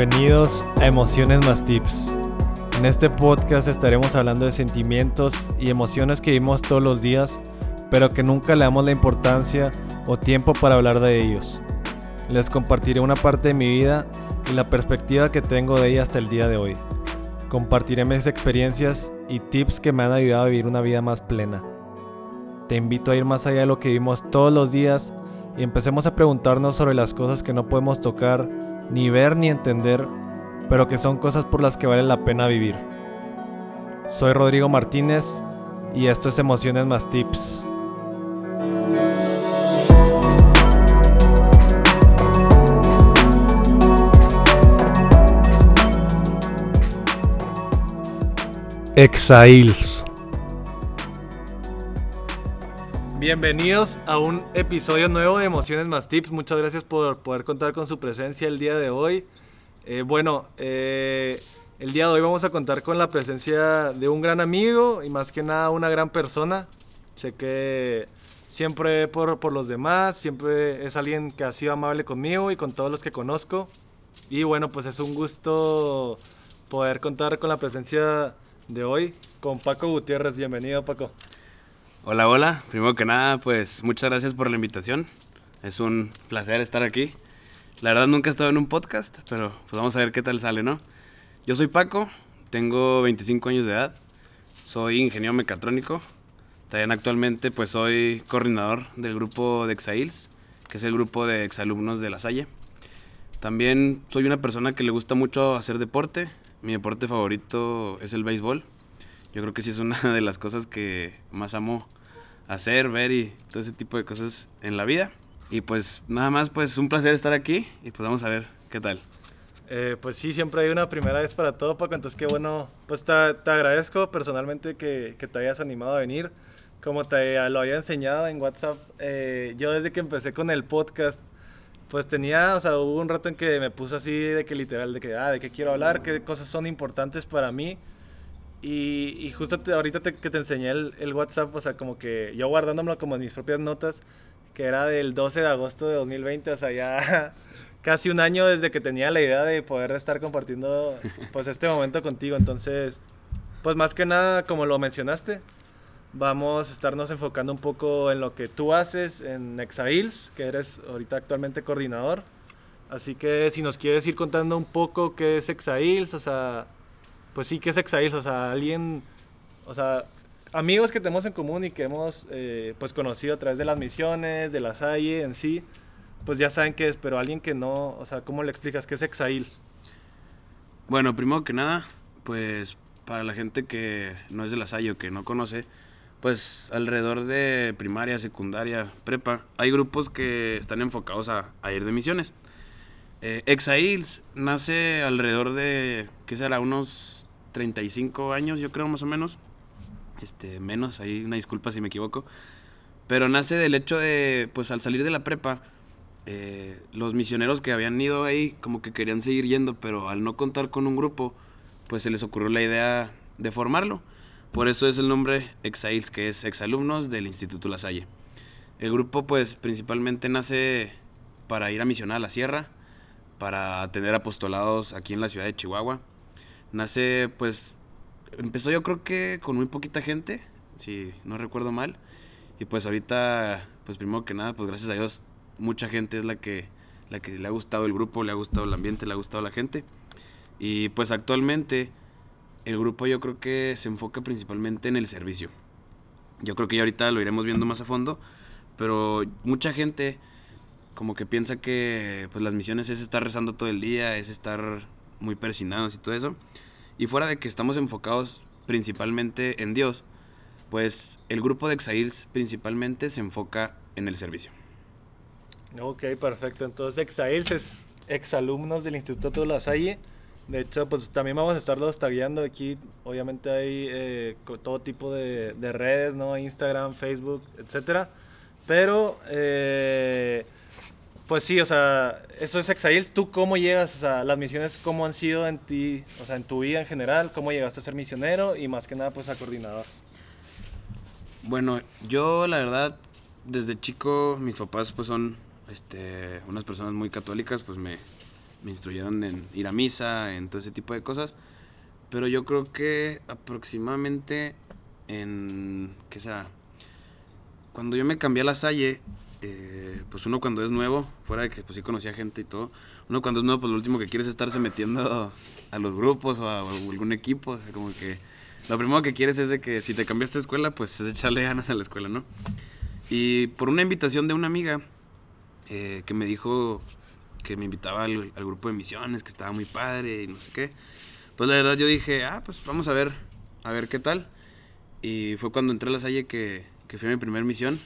Bienvenidos a Emociones más Tips. En este podcast estaremos hablando de sentimientos y emociones que vivimos todos los días, pero que nunca le damos la importancia o tiempo para hablar de ellos. Les compartiré una parte de mi vida y la perspectiva que tengo de ella hasta el día de hoy. Compartiré mis experiencias y tips que me han ayudado a vivir una vida más plena. Te invito a ir más allá de lo que vivimos todos los días y empecemos a preguntarnos sobre las cosas que no podemos tocar, ni ver ni entender, pero que son cosas por las que vale la pena vivir. Soy Rodrigo Martínez y esto es Emociones más Tips. Exails. Bienvenidos a un episodio nuevo de Emociones más Tips. Muchas gracias por poder contar con su presencia el día de hoy. Eh, bueno, eh, el día de hoy vamos a contar con la presencia de un gran amigo y más que nada una gran persona. Sé que siempre por, por los demás, siempre es alguien que ha sido amable conmigo y con todos los que conozco. Y bueno, pues es un gusto poder contar con la presencia de hoy con Paco Gutiérrez. Bienvenido, Paco. Hola, hola. Primero que nada, pues muchas gracias por la invitación. Es un placer estar aquí. La verdad nunca he estado en un podcast, pero pues vamos a ver qué tal sale, ¿no? Yo soy Paco, tengo 25 años de edad, soy ingeniero mecatrónico. También actualmente pues soy coordinador del grupo de Exails, que es el grupo de exalumnos de La Salle. También soy una persona que le gusta mucho hacer deporte, mi deporte favorito es el béisbol. Yo creo que sí es una de las cosas que más amo hacer, ver y todo ese tipo de cosas en la vida. Y pues nada más, pues un placer estar aquí y pues vamos a ver qué tal. Eh, pues sí, siempre hay una primera vez para todo, Paco. Entonces, qué bueno. Pues te, te agradezco personalmente que, que, te hayas animado a venir. Como te lo había enseñado en WhatsApp, eh, yo desde que empecé con el podcast, pues tenía, o sea, hubo un rato en que me puse así de que literal, de que, ah, de qué quiero hablar, qué cosas son importantes para mí. Y, y justo ahorita te, que te enseñé el, el, WhatsApp, o sea, como que yo guardándomelo como en mis propias notas, que era del 12 de agosto de 2020, o sea, ya casi un año desde que tenía la idea de poder estar compartiendo, pues, este momento contigo. Entonces, pues más que nada, como lo mencionaste, vamos a estarnos enfocando un poco en lo que tú haces en Exails, que eres ahorita actualmente coordinador. Así que si nos quieres ir contando un poco qué es Exails, o sea, pues sí, qué es Exails, o sea, alguien, o sea, amigos que tenemos en común y que hemos eh, pues conocido a través de las misiones, de la Salle en sí, pues ya saben qué es, pero alguien que no, o sea, ¿cómo le explicas qué es Exails? Bueno, primero que nada, pues para la gente que no es de la Salle o que no conoce, pues alrededor de primaria, secundaria, prepa, hay grupos que están enfocados a, a ir de misiones. Eh, Exails nace alrededor de, ¿qué será? Unos 35 años, yo creo, más o menos. Este, menos, ahí una disculpa si me equivoco. Pero nace del hecho de, pues al salir de la prepa, eh, los misioneros que habían ido ahí como que querían seguir yendo, pero al no contar con un grupo, pues se les ocurrió la idea de formarlo. Por eso es el nombre Exails, que es exalumnos del Instituto La Salle. El grupo pues principalmente nace para ir a misionar a la sierra, para tener apostolados aquí en la ciudad de Chihuahua. Nace pues, empezó yo creo que con muy poquita gente, si no recuerdo mal. Y pues ahorita, pues primero que nada, pues gracias a Dios, mucha gente es la que, la que le ha gustado el grupo, le ha gustado el ambiente, le ha gustado la gente. Y pues actualmente el grupo yo creo que se enfoca principalmente en el servicio. Yo creo que ya ahorita lo iremos viendo más a fondo, pero mucha gente como que piensa que pues las misiones es estar rezando todo el día, es estar muy persinados y todo eso. Y fuera de que estamos enfocados principalmente en Dios, pues el grupo de Exails principalmente se enfoca en el servicio. Ok, perfecto. Entonces Exails es exalumnos del Instituto de La Salle de hecho, pues también vamos a estarlos tagueando aquí. Obviamente hay eh, todo tipo de, de, redes, ¿no? Instagram, Facebook, etcétera. Pero, eh, pues sí, o sea, eso es Exails. ¿Tú cómo llegas? O sea, las misiones, ¿cómo han sido en ti? O sea, en tu vida en general, ¿cómo llegaste a ser misionero? Y más que nada, pues a coordinador. Bueno, yo la verdad, desde chico, mis papás pues son este, unas personas muy católicas, pues me, me instruyeron en ir a misa, en todo ese tipo de cosas. Pero yo creo que aproximadamente en, ¿qué será? Cuando yo me cambié a la Salle, eh, pues uno cuando es nuevo, fuera de que pues sí conocía gente y todo, uno cuando es nuevo, pues lo último que quiere es estarse metiendo a los grupos o a, algún equipo, como que lo primero que quieres es de que si te cambiaste de escuela, pues es echarle ganas a la escuela, ¿no? Y por una invitación de una amiga eh, que me dijo que me invitaba al, grupo de misiones, que estaba muy padre y no sé qué, pues la verdad yo dije, ah, pues vamos a ver, a ver qué tal. Y fue cuando entré a la Salle que, que fui a mi primera misión.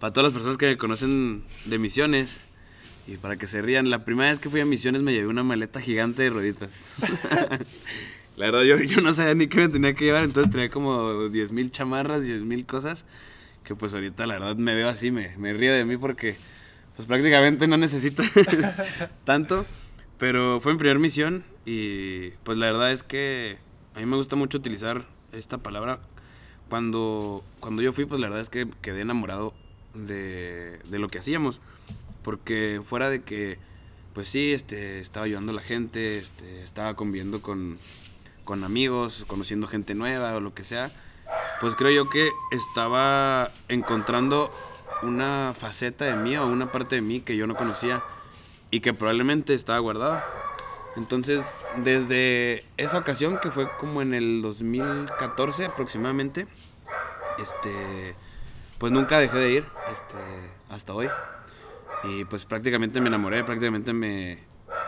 Para todas las personas que me conocen de misiones, y para que se rían, la primera vez que fui a misiones me llevé una maleta gigante de rueditas. la verdad, yo, yo no sabía ni qué me tenía que llevar, entonces tenía como 10 mil chamarras, 10 mil cosas, que pues ahorita la verdad me veo así, me, me río de mí porque pues prácticamente no necesito tanto. Pero fue mi primera misión y pues la verdad es que a mí me gusta mucho utilizar esta palabra. Cuando, cuando yo fui, pues la verdad es que quedé enamorado de, de lo que hacíamos. Porque fuera de que, pues sí, este, estaba ayudando a la gente, este, estaba conviviendo con, con amigos, conociendo gente nueva o lo que sea, pues creo yo que estaba encontrando una faceta de mí o una parte de mí que yo no conocía y que probablemente estaba guardada. Entonces, desde esa ocasión, que fue como en el 2014 aproximadamente, este, pues nunca dejé de ir este, hasta hoy. Y pues prácticamente me enamoré, prácticamente me,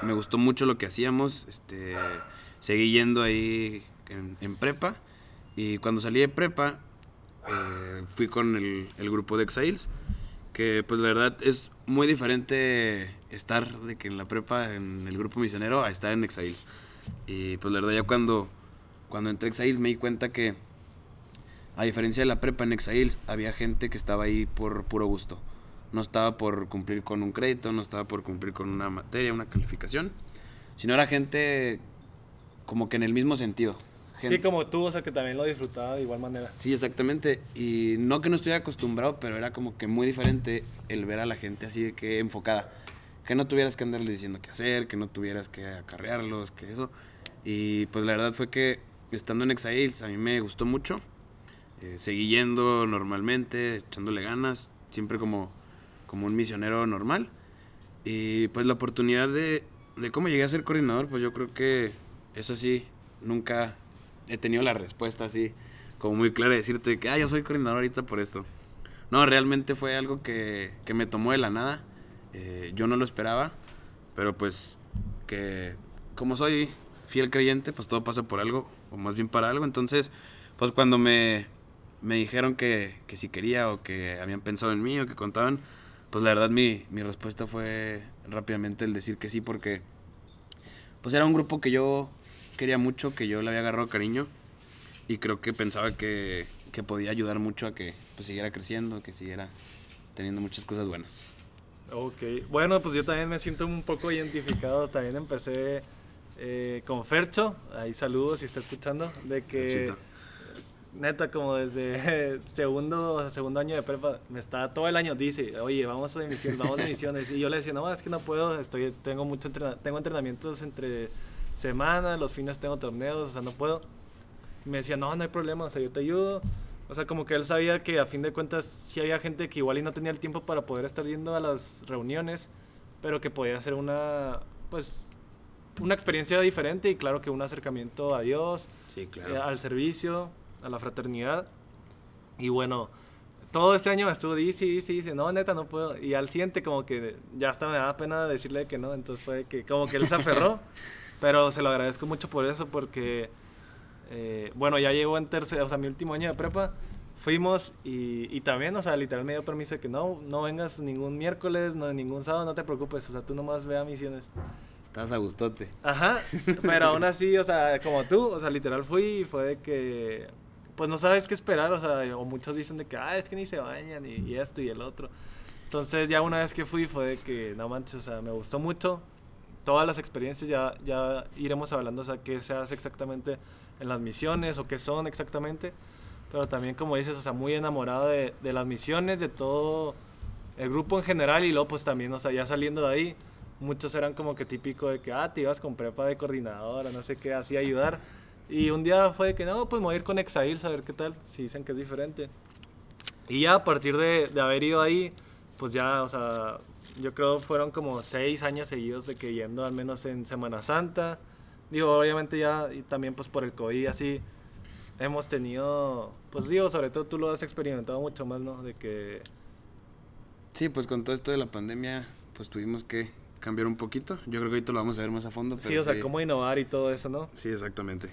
me gustó mucho lo que hacíamos. Este, seguí yendo ahí en, prepa. Y cuando salí de prepa, eh, fui con el, grupo de Exiles. Que pues la verdad es muy diferente estar de que en la prepa, en el grupo misionero, a estar en Exiles. Y pues la verdad ya cuando, cuando entré a Exiles me di cuenta que a diferencia de la prepa en Exiles, había gente que estaba ahí por puro gusto no estaba por cumplir con un crédito, no estaba por cumplir con una materia, una calificación, sino era gente como que en el mismo sentido. Sí, como tú, o sea, que también lo disfrutaba de igual manera. Sí, exactamente. Y no que no estuviera acostumbrado, pero era como que muy diferente el ver a la gente así de que enfocada. Que no tuvieras que andarles diciendo qué hacer, que no tuvieras que acarrearlos, que eso. Y pues la verdad fue que estando en Exails a mí me gustó mucho. Eh, seguí yendo normalmente, echándole ganas, siempre como como un misionero normal. Y pues la oportunidad de, de cómo llegué a ser coordinador, pues yo creo que eso sí, nunca he tenido la respuesta así, como muy clara de decirte que, ah, yo soy coordinador ahorita por esto. No, realmente fue algo que, que me tomó de la nada. Eh, yo no lo esperaba, pero pues que como soy fiel creyente, pues todo pasa por algo, o más bien para algo. Entonces, pues cuando me, me dijeron que, que si quería o que habían pensado en mí o que contaban, pues la verdad mi, mi respuesta fue rápidamente el decir que sí porque pues era un grupo que yo quería mucho, que yo le había agarrado cariño y creo que pensaba que, que podía ayudar mucho a que pues, siguiera creciendo, que siguiera teniendo muchas cosas buenas. Ok, bueno, pues yo también me siento un poco identificado, también empecé eh, con Fercho, ahí saludos si está escuchando, de que neta, como desde segundo, segundo año de prepa, me está todo el año dice, oye, vamos a misiones, vamos a misiones. Y yo le decía, no, es que no puedo, estoy, tengo mucho tengo entrenamientos entre semanas, los fines tengo torneos, o sea, no puedo. Y me decía, no, no hay problema, o sea, yo te ayudo. O sea, como que él sabía que a fin de cuentas sí había gente que igual y no tenía el tiempo para poder estar yendo a las reuniones, pero que podía ser una, pues, una experiencia diferente y claro que un acercamiento a Dios, sí, claro. Eh, al servicio a la fraternidad. Y bueno, todo este año me estuvo, dice, dice, dice, no, neta, no puedo. Y al siguiente como que ya hasta me daba pena decirle que no, entonces fue que como que él se aferró. pero se lo agradezco mucho por eso, porque, eh, bueno, ya llegó en tercer, o sea, mi último año de prepa, fuimos y, y, también, o sea, literal me dio permiso de que no, no vengas ningún miércoles, no, ningún sábado, no te preocupes, o sea, tú nomás ve a misiones. Estás a gustote. Ajá, pero aún así, o sea, como tú, o sea, literal fui y fue de que pues no sabes qué esperar, o sea, o muchos dicen de que, ah, es que ni se bañan y, esto y el otro. Entonces ya una vez que fui fue de que, no manches, o sea, me gustó mucho. Todas las experiencias ya, ya iremos hablando, o sea, qué se hace exactamente en las misiones o qué son exactamente. Pero también, como dices, o sea, muy enamorado de, las misiones, de todo el grupo en general y luego pues también, o sea, ya saliendo de ahí, muchos eran como que típico de que, ah, te ibas con prepa de coordinadora, no sé qué, así ayudar. Y un día fue de que, no, pues me voy a ir con Exail, a ver qué tal, si dicen que es diferente. Y ya a partir de, de haber ido ahí, pues ya, o sea, yo creo fueron como seis años seguidos de que yendo al menos en Semana Santa. Digo, obviamente ya, y también pues por el COVID así, hemos tenido, pues digo, sobre todo tú lo has experimentado mucho más, ¿no? De que... Sí, pues con todo esto de la pandemia, pues tuvimos que cambiar un poquito. Yo creo que ahorita lo vamos a ver más a fondo. Pero sí, o sea, cómo innovar y todo eso, ¿no? Sí, exactamente.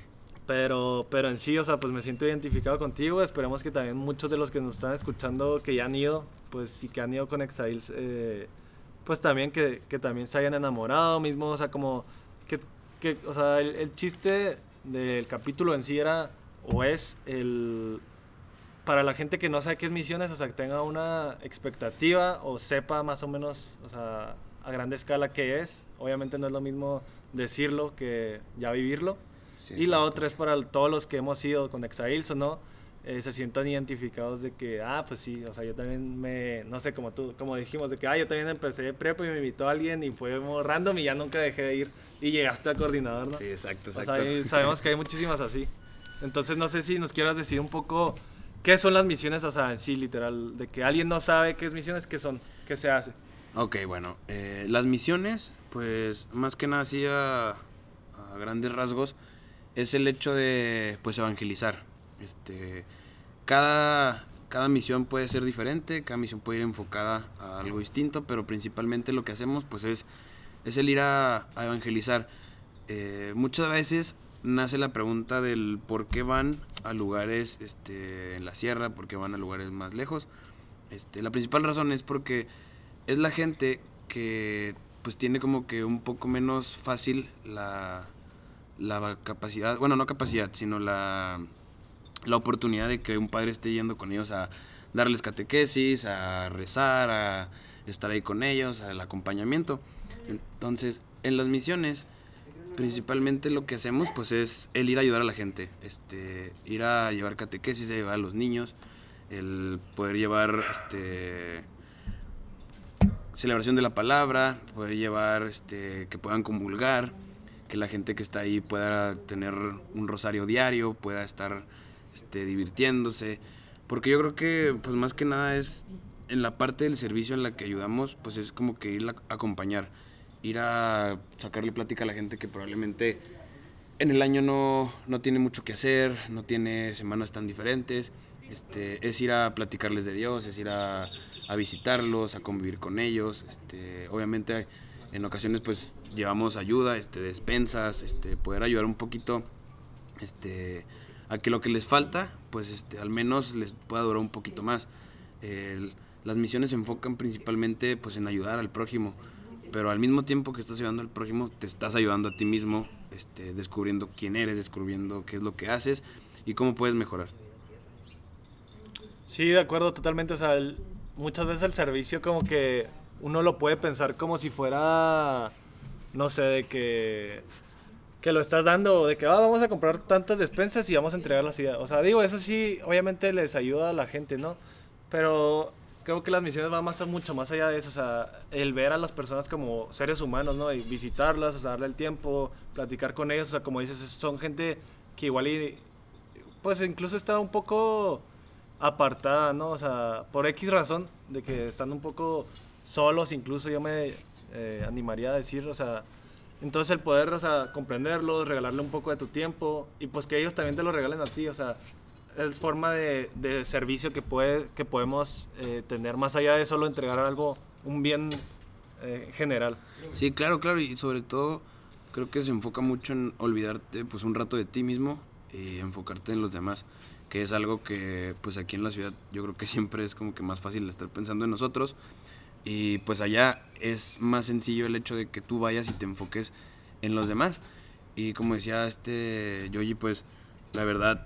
Pero, pero en sí, o sea, pues me siento identificado contigo. Esperemos que también muchos de los que nos están escuchando, que ya han ido, pues sí que han ido con Exiles, eh, pues también que, que, también se hayan enamorado mismo. O sea, como que, que o sea, el, el, chiste del capítulo en sí era, o es, el para la gente que no sabe qué es misiones, o sea, que tenga una expectativa o sepa más o menos, o sea, a grande escala qué es. Obviamente no es lo mismo decirlo que ya vivirlo y la otra es para todos los que hemos ido con Exails o no, eh, se sientan identificados de que, ah, pues sí, o sea, yo también me, no sé, como tú, como dijimos, de que, ah, yo también empecé de prepa y me invitó a alguien y fue random y ya nunca dejé de ir y llegaste a coordinador, ¿no? Sí, exacto, exacto. O sea, sabemos que hay muchísimas así. Entonces, no sé si nos quieras decir un poco qué son las misiones, o sea, en sí, literal, de que alguien no sabe qué es misiones, qué son, qué se hace. Ok, bueno, eh, las misiones, pues, más que nada, así a, a grandes rasgos, es el hecho de pues evangelizar. Este, cada, cada misión puede ser diferente, cada misión puede ir enfocada a algo distinto, pero principalmente lo que hacemos pues es, es el ir a, evangelizar. Eh, muchas veces nace la pregunta del por qué van a lugares este, en la sierra, por qué van a lugares más lejos. Este, la principal razón es porque es la gente que pues tiene como que un poco menos fácil la, la capacidad, bueno, no capacidad, sino la, la oportunidad de que un padre esté yendo con ellos a darles catequesis, a rezar, a estar ahí con ellos, al acompañamiento. Entonces, en las misiones, principalmente lo que hacemos pues es el ir a ayudar a la gente, este, ir a llevar catequesis, a llevar a los niños, el poder llevar este celebración de la palabra, poder llevar este que puedan comulgar, que la gente que está ahí pueda tener un rosario diario, pueda estar este, divirtiéndose. Porque yo creo que, pues más que nada es en la parte del servicio en la que ayudamos, pues es como que ir a acompañar, ir a sacarle plática a la gente que probablemente en el año no, no tiene mucho que hacer, no tiene semanas tan diferentes. Este, es ir a platicarles de Dios, es ir a, a visitarlos, a convivir con ellos. Este, obviamente en ocasiones pues llevamos ayuda, este, despensas, este, poder ayudar un poquito este, a que lo que les falta, pues este, al menos les pueda durar un poquito más. las misiones se enfocan principalmente pues en ayudar al prójimo, pero al mismo tiempo que estás ayudando al prójimo, te estás ayudando a ti mismo, este, descubriendo quién eres, descubriendo qué es lo que haces y cómo puedes mejorar. Sí, de acuerdo, totalmente. O sea, muchas veces el servicio como que uno lo puede pensar como si fuera, no sé, de que, que lo estás dando, de que ah, vamos a comprar tantas despensas y vamos a entregarlas así. O sea, digo, eso sí, obviamente les ayuda a la gente, ¿no? Pero creo que las misiones van más, mucho más allá de eso, o sea, el ver a las personas como seres humanos, ¿no? Y visitarlas, o sea, darle el tiempo, platicar con ellos, o sea, como dices, son gente que igual y, pues incluso está un poco apartada, ¿no? O sea, por X razón, de que están un poco solos, incluso yo me eh, animaría a decir, o sea, entonces el poder, o sea, comprenderlos, regalarle un poco de tu tiempo y pues que ellos también te lo regalen a ti, o sea, es forma de, de servicio que, puede, que podemos eh, tener más allá de solo entregar algo, un bien eh, general. Sí, claro, claro, y sobre todo creo que se enfoca mucho en olvidarte pues un rato de ti mismo y enfocarte en los demás que es algo que pues aquí en la ciudad yo creo que siempre es como que más fácil estar pensando en nosotros y pues allá es más sencillo el hecho de que tú vayas y te enfoques en los demás. Y como decía este Yoji, pues la verdad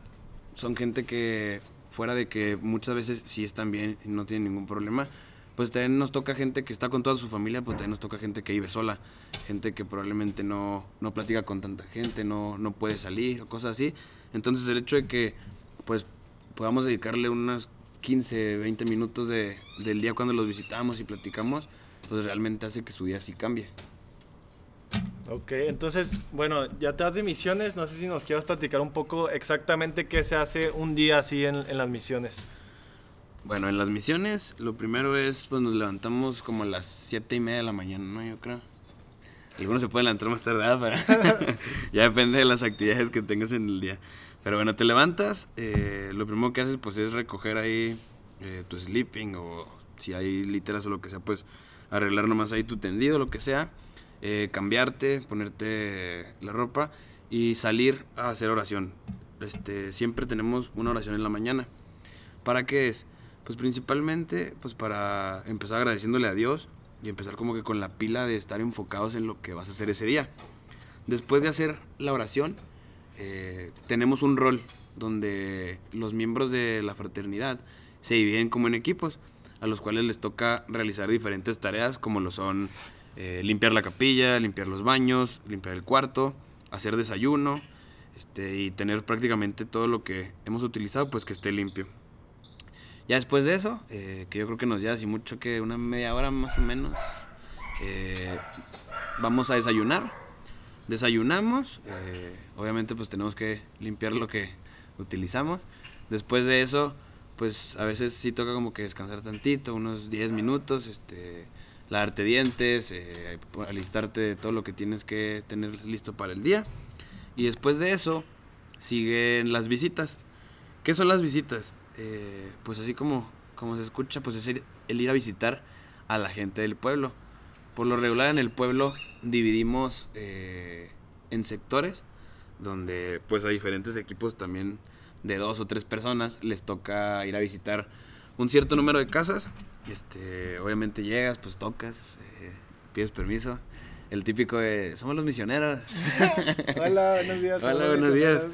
son gente que fuera de que muchas veces sí están bien y no tienen ningún problema, pues también nos toca gente que está con toda su familia, pues también nos toca gente que vive sola, gente que probablemente no, no platica con tanta gente, no, no puede salir o cosas así. Entonces el hecho de que pues podamos dedicarle unas 15, 20 minutos de, del día cuando los visitamos y platicamos, pues realmente hace que su día sí cambie. Ok, entonces, bueno, ya te das de misiones, no sé si nos quieras platicar un poco exactamente qué se hace un día así en, en las misiones. Bueno, en las misiones, lo primero es, pues nos levantamos como a las siete y media de la mañana, ¿no? Yo creo. Algunos se pueden levantar más tarde, pero ya depende de las actividades que tengas en el día. Pero bueno, te levantas, eh, lo primero que haces pues es recoger ahí eh, tu sleeping o si hay literas o lo que sea, pues arreglar nomás ahí tu tendido, lo que sea, eh, cambiarte, ponerte la ropa y salir a hacer oración. Este, siempre tenemos una oración en la mañana. ¿Para qué es? Pues principalmente pues para empezar agradeciéndole a Dios y empezar como que con la pila de estar enfocados en lo que vas a hacer ese día. Después de hacer la oración, eh, tenemos un rol donde los miembros de la fraternidad se dividen como en equipos, a los cuales les toca realizar diferentes tareas como lo son eh, limpiar la capilla, limpiar los baños, limpiar el cuarto, hacer desayuno este, y tener prácticamente todo lo que hemos utilizado pues que esté limpio. Ya después de eso, eh, que yo creo que nos lleva así mucho que una media hora más o menos, eh, vamos a desayunar. Desayunamos, eh, obviamente pues tenemos que limpiar lo que utilizamos. Después de eso, pues a veces sí toca como que descansar tantito, unos 10 minutos, este, lavarte dientes, alistarte de todo lo que tienes que tener listo para el día. Y después de eso, siguen las visitas. ¿Qué son las visitas? Eh, pues así como, como se escucha, pues es el, ir a visitar a la gente del pueblo. Por lo regular en el pueblo dividimos eh, en sectores, donde pues a diferentes equipos también de dos o tres personas les toca ir a visitar un cierto número de casas. Este, obviamente llegas, pues tocas, eh, pides permiso el típico de, somos los misioneros. Hola, buenos días. Hola, buenos días.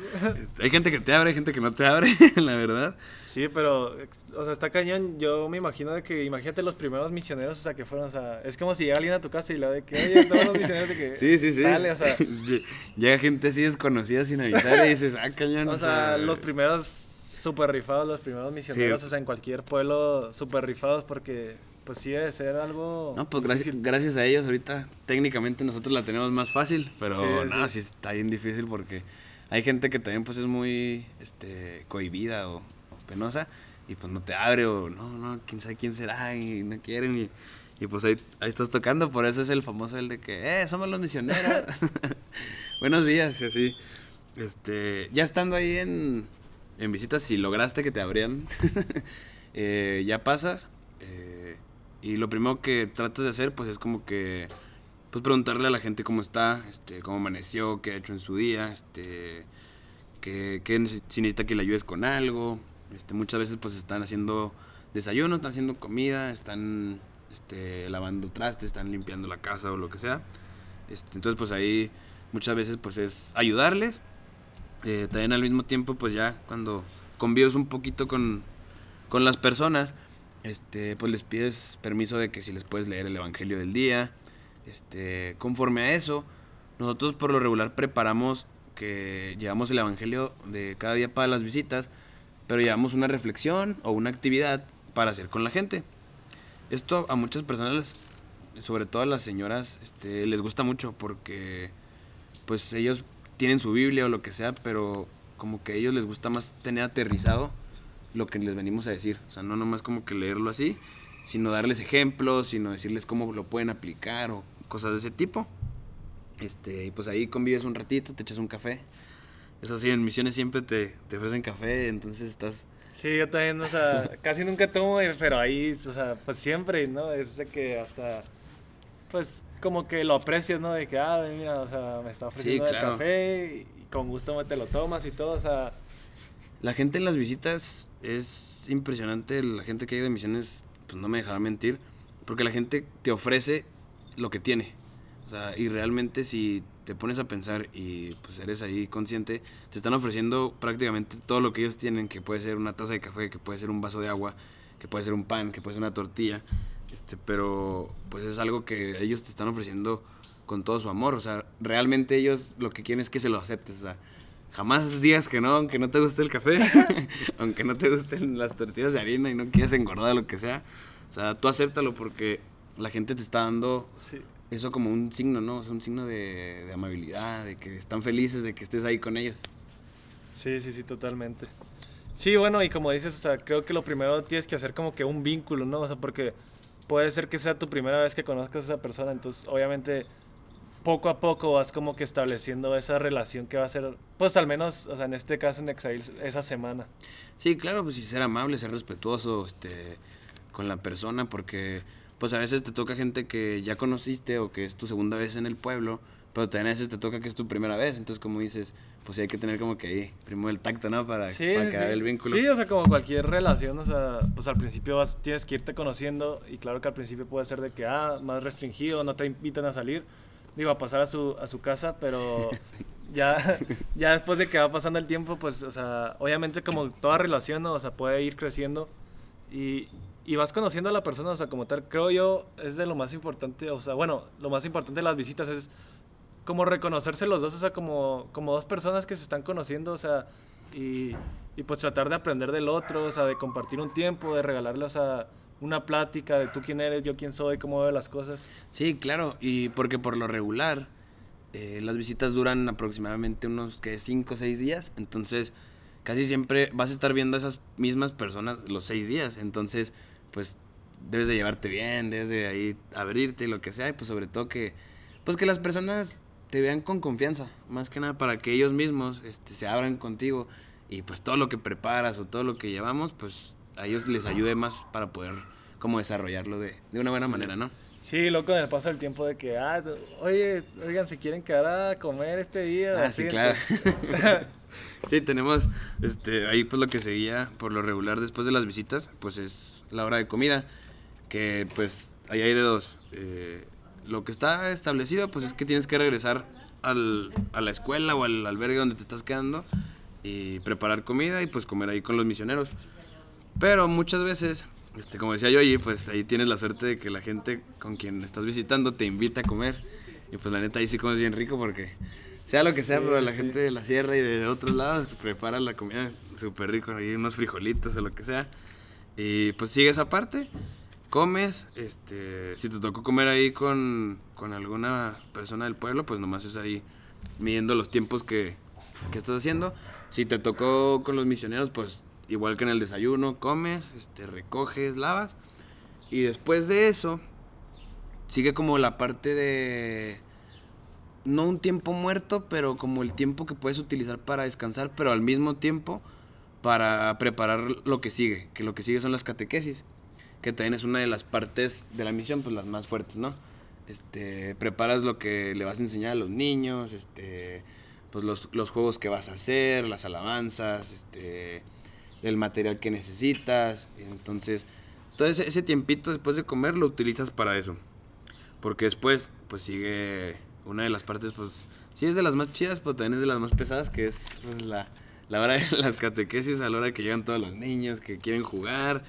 Hay gente que te abre, hay gente que no te abre, la verdad. Sí, pero, o sea, está cañón. Yo me imagino de que, imagínate los primeros misioneros, o sea, que fueron, o sea, es como si llega alguien a tu casa y le de que, oye, todos los misioneros de que sí, sí, sí. sale, o sea. Llega gente así desconocida sin avisar y dices, ah, cañón. O, sea, los primeros super rifados, los primeros misioneros, o sea, en cualquier pueblo super rifados porque pues sí debe ser algo. No, pues gracias, gracias a ellos ahorita técnicamente nosotros la tenemos más fácil, pero no, sí. está bien difícil porque hay gente que también pues es muy este cohibida o, penosa y pues no te abre o no, no, quién sabe quién será y no quieren y, y pues ahí, ahí, estás tocando, por eso es el famoso el de que, eh, somos los misioneros. Buenos días y así. Este, ya estando ahí en, en visitas, si lograste que te abrían, eh, ya pasas. Eh, y lo primero que tratas de hacer, pues es como que, pues preguntarle a la gente cómo está, este, cómo amaneció, qué ha hecho en su día, este, que, si necesita que le ayudes con algo. Este, muchas veces pues están haciendo desayuno, están haciendo comida, están este, lavando trastes, están limpiando la casa o lo que sea. Este, entonces pues ahí muchas veces pues es ayudarles. Eh, también al mismo tiempo pues ya cuando convives un poquito con, con las personas, este, pues les pides permiso de que si les puedes leer el Evangelio del día. Este, conforme a eso, nosotros por lo regular preparamos que llevamos el Evangelio de cada día para las visitas, pero llevamos una reflexión o una actividad para hacer con la gente. Esto a muchas personas, sobre todo a las señoras, este, les gusta mucho porque pues ellos tienen su Biblia o lo que sea, pero como que a ellos les gusta más tener aterrizado lo que les venimos a decir. O sea, no nomás como que leerlo así, sino darles ejemplos, sino decirles cómo lo pueden aplicar o cosas de ese tipo. Este, y pues ahí convives un ratito, te echas un café. Eso sí, en misiones siempre te, te ofrecen café, entonces estás... Sí, yo también, o sea, casi nunca tomo, pero ahí, o sea, pues siempre, ¿no? Es de que hasta, pues, como que lo aprecias, ¿no? De que, ah, mira, o sea, me está ofreciendo el café y con gusto te lo tomas y todo, o sea... La gente en las visitas es impresionante, la gente que ha ido de misiones, pues no me dejaba mentir, porque la gente te ofrece lo que tiene. O sea, y realmente si te pones a pensar y pues eres ahí consciente, te están ofreciendo prácticamente todo lo que ellos tienen, que puede ser una taza de café, que puede ser un vaso de agua, que puede ser un pan, que puede ser una tortilla, este, pero pues es algo que ellos te están ofreciendo con todo su amor, o sea, realmente ellos lo que quieren es que se lo aceptes, o sea, Jamás digas que no, aunque no te guste el café, aunque no te gusten las tortillas de harina y no quieras engordar lo que sea. O sea, tú acéptalo porque la gente te está dando eso como un signo, ¿no? O sea, un signo de, de amabilidad, de que están felices de que estés ahí con ellos. Sí, sí, sí, totalmente. Sí, bueno, y como dices, o sea, creo que lo primero tienes que hacer como que un vínculo, ¿no? O sea, porque puede ser que sea tu primera vez que conozcas a esa persona, entonces obviamente poco a poco vas como que estableciendo esa relación que va a ser, pues al menos, o sea, en este caso en Exile, esa semana. Sí, claro, pues y ser amable, ser respetuoso, este, con la persona, porque pues a veces te toca gente que ya conociste o que es tu segunda vez en el pueblo, pero también a veces te toca que es tu primera vez, entonces como dices, pues hay que tener como que ahí, primero el tacto, ¿no? Para, Sí, para crear sí. el vínculo. Sí, o sea, como cualquier relación, o sea, pues al principio vas, tienes que irte conociendo y claro que al principio puede ser de que, ah, más restringido, no te invitan a salir, digo, a pasar a su, a su casa, pero ya, ya después de que va pasando el tiempo, pues, o sea, obviamente como toda relación, ¿no? o sea, puede ir creciendo y, y vas conociendo a la persona, o sea, como tal, creo yo, es de lo más importante, o sea, bueno, lo más importante de las visitas es como reconocerse los dos, o sea, como, como dos personas que se están conociendo, o sea, y, y pues tratar de aprender del otro, o sea, de compartir un tiempo, de regalarle, o sea, una plática de tú quién eres, yo quién soy, cómo veo las cosas. Sí, claro, y porque por lo regular eh, las visitas duran aproximadamente unos que 5 o 6 días, entonces casi siempre vas a estar viendo a esas mismas personas los 6 días, entonces pues debes de llevarte bien, debes de ahí abrirte y lo que sea, y pues sobre todo que pues que las personas te vean con confianza, más que nada para que ellos mismos este, se abran contigo. Y pues todo lo que preparas o todo lo que llevamos, pues a ellos les ayude más para poder como desarrollarlo de, de una buena manera, ¿no? Sí, loco, en el paso del tiempo de que, ah, oye, oigan, ¿se quieren quedar a comer este día? Ah, Así, sí, claro. sí, tenemos este, ahí pues lo que seguía por lo regular después de las visitas, pues es la hora de comida, que pues ahí hay de dos. Eh, lo que está establecido pues es que tienes que regresar al, a la escuela o al albergue donde te estás quedando y preparar comida y pues comer ahí con los misioneros. Pero muchas veces, este, como decía yo allí, pues ahí tienes la suerte de que la gente con quien estás visitando te invita a comer. Y pues la neta ahí sí comes bien rico porque sea lo que sea, Sí, pero la sí. gente de la sierra y de otros lados prepara la comida súper rico, ahí unos frijolitos o lo que sea. Y pues sigues aparte, comes, este, si te tocó comer ahí con, con alguna persona del pueblo, pues nomás es ahí midiendo los tiempos que, que estás haciendo. Si te tocó con los misioneros, pues igual que en el desayuno, comes, este, recoges, lavas. Y después de eso, sigue como la parte de... No un tiempo muerto, pero como el tiempo que puedes utilizar para descansar, pero al mismo tiempo para preparar lo que sigue. Que lo que sigue son las catequesis, que también es una de las partes de la misión, pues las más fuertes, ¿no? Este, preparas lo que le vas a enseñar a los niños, este, pues los, los juegos que vas a hacer, las alabanzas, este, el material que necesitas. Entonces, todo ese, tiempito después de comer lo utilizas para eso. Porque después, pues sigue una de las partes, pues, sí es de las más chidas, pero también es de las más pesadas, que es pues, la, la hora de las catequesis, a la hora que llegan todos los niños que quieren jugar.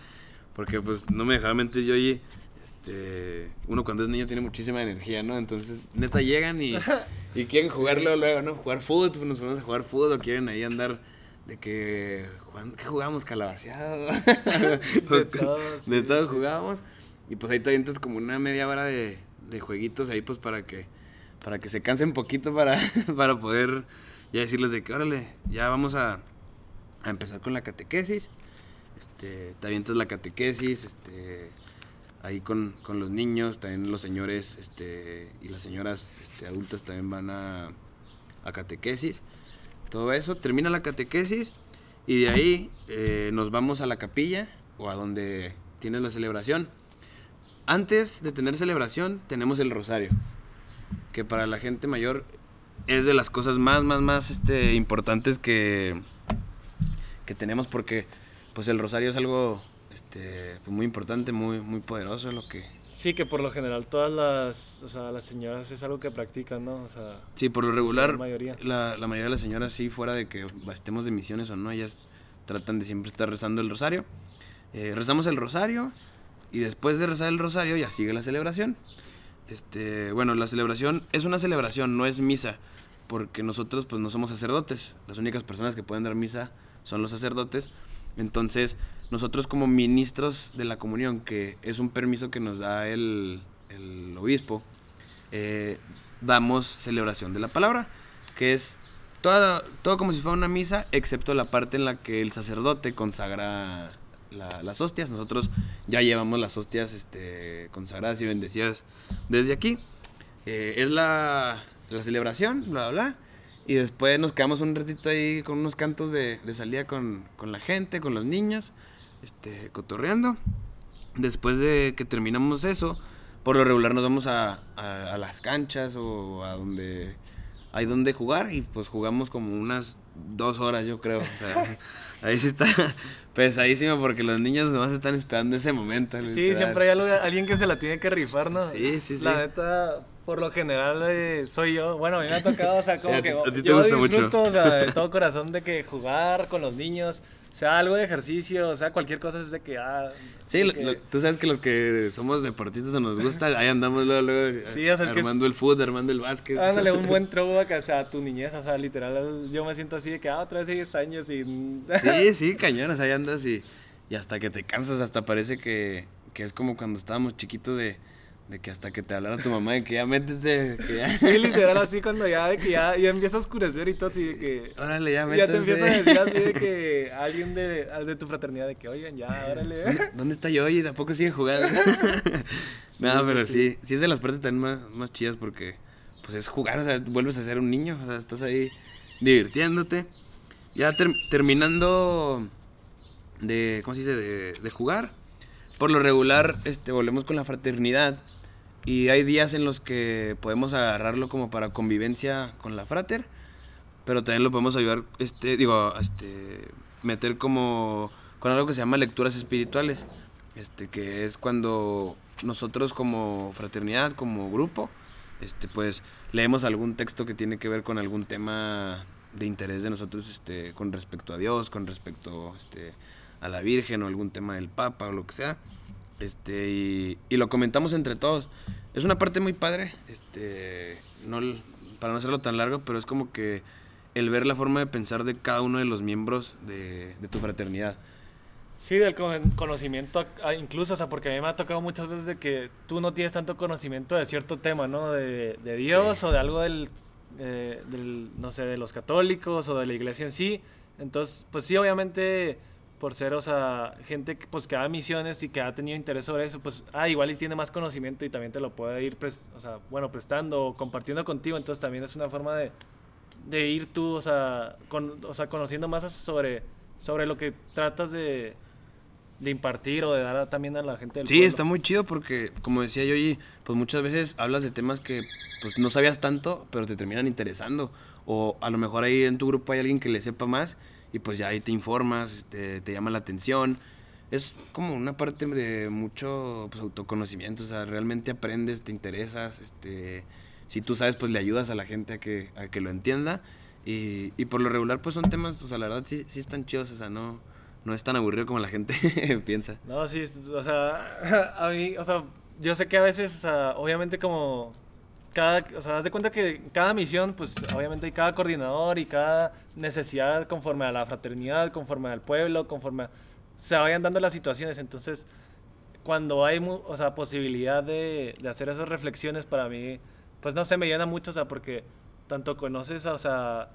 Porque, pues, no me dejaba mentir yo allí. Este, uno cuando es niño tiene muchísima energía, ¿no? Entonces, neta llegan y, y quieren jugarlo luego, ¿no? Jugar fútbol, nos ponemos a jugar fútbol, quieren ahí andar de que, ¿qué jugamos? Calabaceado. De todo, sí, de todo jugábamos. Y pues ahí te avientas como una media hora de, de jueguitos ahí, pues para que, para que se cansen un poquito para, para poder ya decirles de que, órale, ya vamos a, a empezar con la catequesis. Este, te avientas la catequesis, este, ahí con, con los niños, también los señores este, y las señoras este, adultas también van a, a catequesis. Todo eso, termina la catequesis y de ahí eh, nos vamos a la capilla o a donde tienes la celebración. Antes de tener celebración tenemos el rosario, que para la gente mayor es de las cosas más, más, más este, importantes que, que tenemos porque pues el rosario es algo este, pues, muy importante, muy, muy poderoso, lo que... Sí, que por lo general todas las, o sea, las señoras es algo que practican, ¿no? O sea, Sí, por lo regular, la mayoría. La, la mayoría de las señoras, sí, fuera de que estemos de misiones o no, ellas tratan de siempre estar rezando el rosario. Eh, rezamos el rosario y después de rezar el rosario ya sigue la celebración. Este, bueno, la celebración es una celebración, no es misa, porque nosotros pues no somos sacerdotes. Las únicas personas que pueden dar misa son los sacerdotes. Entonces, nosotros como ministros de la comunión, que es un permiso que nos da el, el obispo, eh, damos celebración de la palabra, que es toda, todo como si fuera una misa, excepto la parte en la que el sacerdote consagra las hostias. Nosotros ya llevamos las hostias este, consagradas y bendecidas desde aquí. Eh, es la, la, celebración, bla, bla, bla. Y después nos quedamos un ratito ahí con unos cantos de, de salida con, con, la gente, con los niños, este, cotorreando. Después de que terminamos eso, por lo regular nos vamos a, a, a las canchas o a donde hay donde jugar y pues jugamos como unas dos horas yo creo. O sea, ahí sí está pesadísimo porque los niños nomás están esperando ese momento. Sí, siempre hay alguien que se la tiene que rifar, ¿no? Sí, sí, sí. La neta, por lo general eh, soy yo. Bueno, a mí me ha tocado, o sea, como que a ti te yo gusta disfruto, mucho. o sea, de todo corazón de que jugar con los niños, sea algo de ejercicio, o sea, cualquier cosa es de que, ah... Sí, lo, que- lo- tú sabes que los que somos deportistas o nos gusta, ahí andamos luego, luego Sí, o sea, es armando el fútbol, armando el básquet. Ándale, un buen throwback, o sea, a tu niñez, o sea, literal, yo me siento así de que, ah, otra vez 10 años y... Sí, sí, cañones, ahí andas y, y hasta que te cansas, hasta parece que, que es como cuando estábamos chiquitos de, de que hasta que te hablara tu mamá de que ya métete, que ya... Sí, literal, así cuando ya, de que ya, ya empieza a oscurecer y todo, así de que... Órale, ya Ya te métete. empiezan a decir así de que alguien de, de tu fraternidad de que, oigan, ya, órale. ¿Dónde está yo? ¿Y tampoco sigue jugando? no, pero sí, sí es de las partes también más, más chidas porque pues es jugar, o sea, vuelves a ser un niño, o sea, estás ahí divirtiéndote. Ya ter- terminando de, ¿cómo se dice? De, de jugar. Por lo regular, este, volvemos con la fraternidad y hay días en los que podemos agarrarlo como para convivencia con la frater, pero también lo podemos ayudar, este, digo, este, meter como con algo que se llama lecturas espirituales, este, que es cuando nosotros como fraternidad, como grupo, este, pues leemos algún texto que tiene que ver con algún tema de interés de nosotros, este, con respecto a Dios, con respecto, este, a la Virgen o algún tema del Papa o lo que sea, este, y, y lo comentamos entre todos. Es una parte muy padre, este, no, para no hacerlo tan largo, pero es como que el ver la forma de pensar de cada uno de los miembros de, de tu fraternidad. Sí, del con- conocimiento, ah, incluso, o sea, porque a mí me ha tocado muchas veces de que tú no tienes tanto conocimiento de cierto tema, ¿no? De, de Dios Sí. o de algo del, eh, del, no sé, de los católicos o de la iglesia en sí. Entonces, pues sí, obviamente, por ser, o sea, gente que, pues, que da misiones y que ha tenido interés sobre eso, pues, ah, igual y tiene más conocimiento y también te lo puede ir, o sea, bueno, prestando o compartiendo contigo. Entonces, también es una forma de, de ir tú, o sea, con, o sea, conociendo más sobre, sobre lo que tratas de, de impartir o de dar a- también a la gente del Sí, pueblo. está muy chido porque, como decía yo, y pues muchas veces hablas de temas que pues no sabías tanto, pero te terminan interesando. O a lo mejor ahí en tu grupo hay alguien que le sepa más y pues ya ahí te informas, este, te llama la atención. Es como una parte de mucho pues, autoconocimiento, o sea, realmente aprendes, te interesas, este, si tú sabes, pues le ayudas a la gente a que, a que lo entienda. Y, y por lo regular, pues son temas, o sea, la verdad sí, sí están chidos, o sea, no, no es tan aburrido como la gente piensa. No, sí, o sea, a mí, o sea, yo sé que a veces, o sea, obviamente como cada, o sea, haz de cuenta que cada misión, pues obviamente hay cada coordinador y cada necesidad conforme a la fraternidad, conforme al pueblo, conforme a, se vayan dando las situaciones. Entonces, cuando hay, o sea, posibilidad de, de hacer esas reflexiones para mí, pues no sé, me llena mucho, o sea, porque tanto conoces, o sea,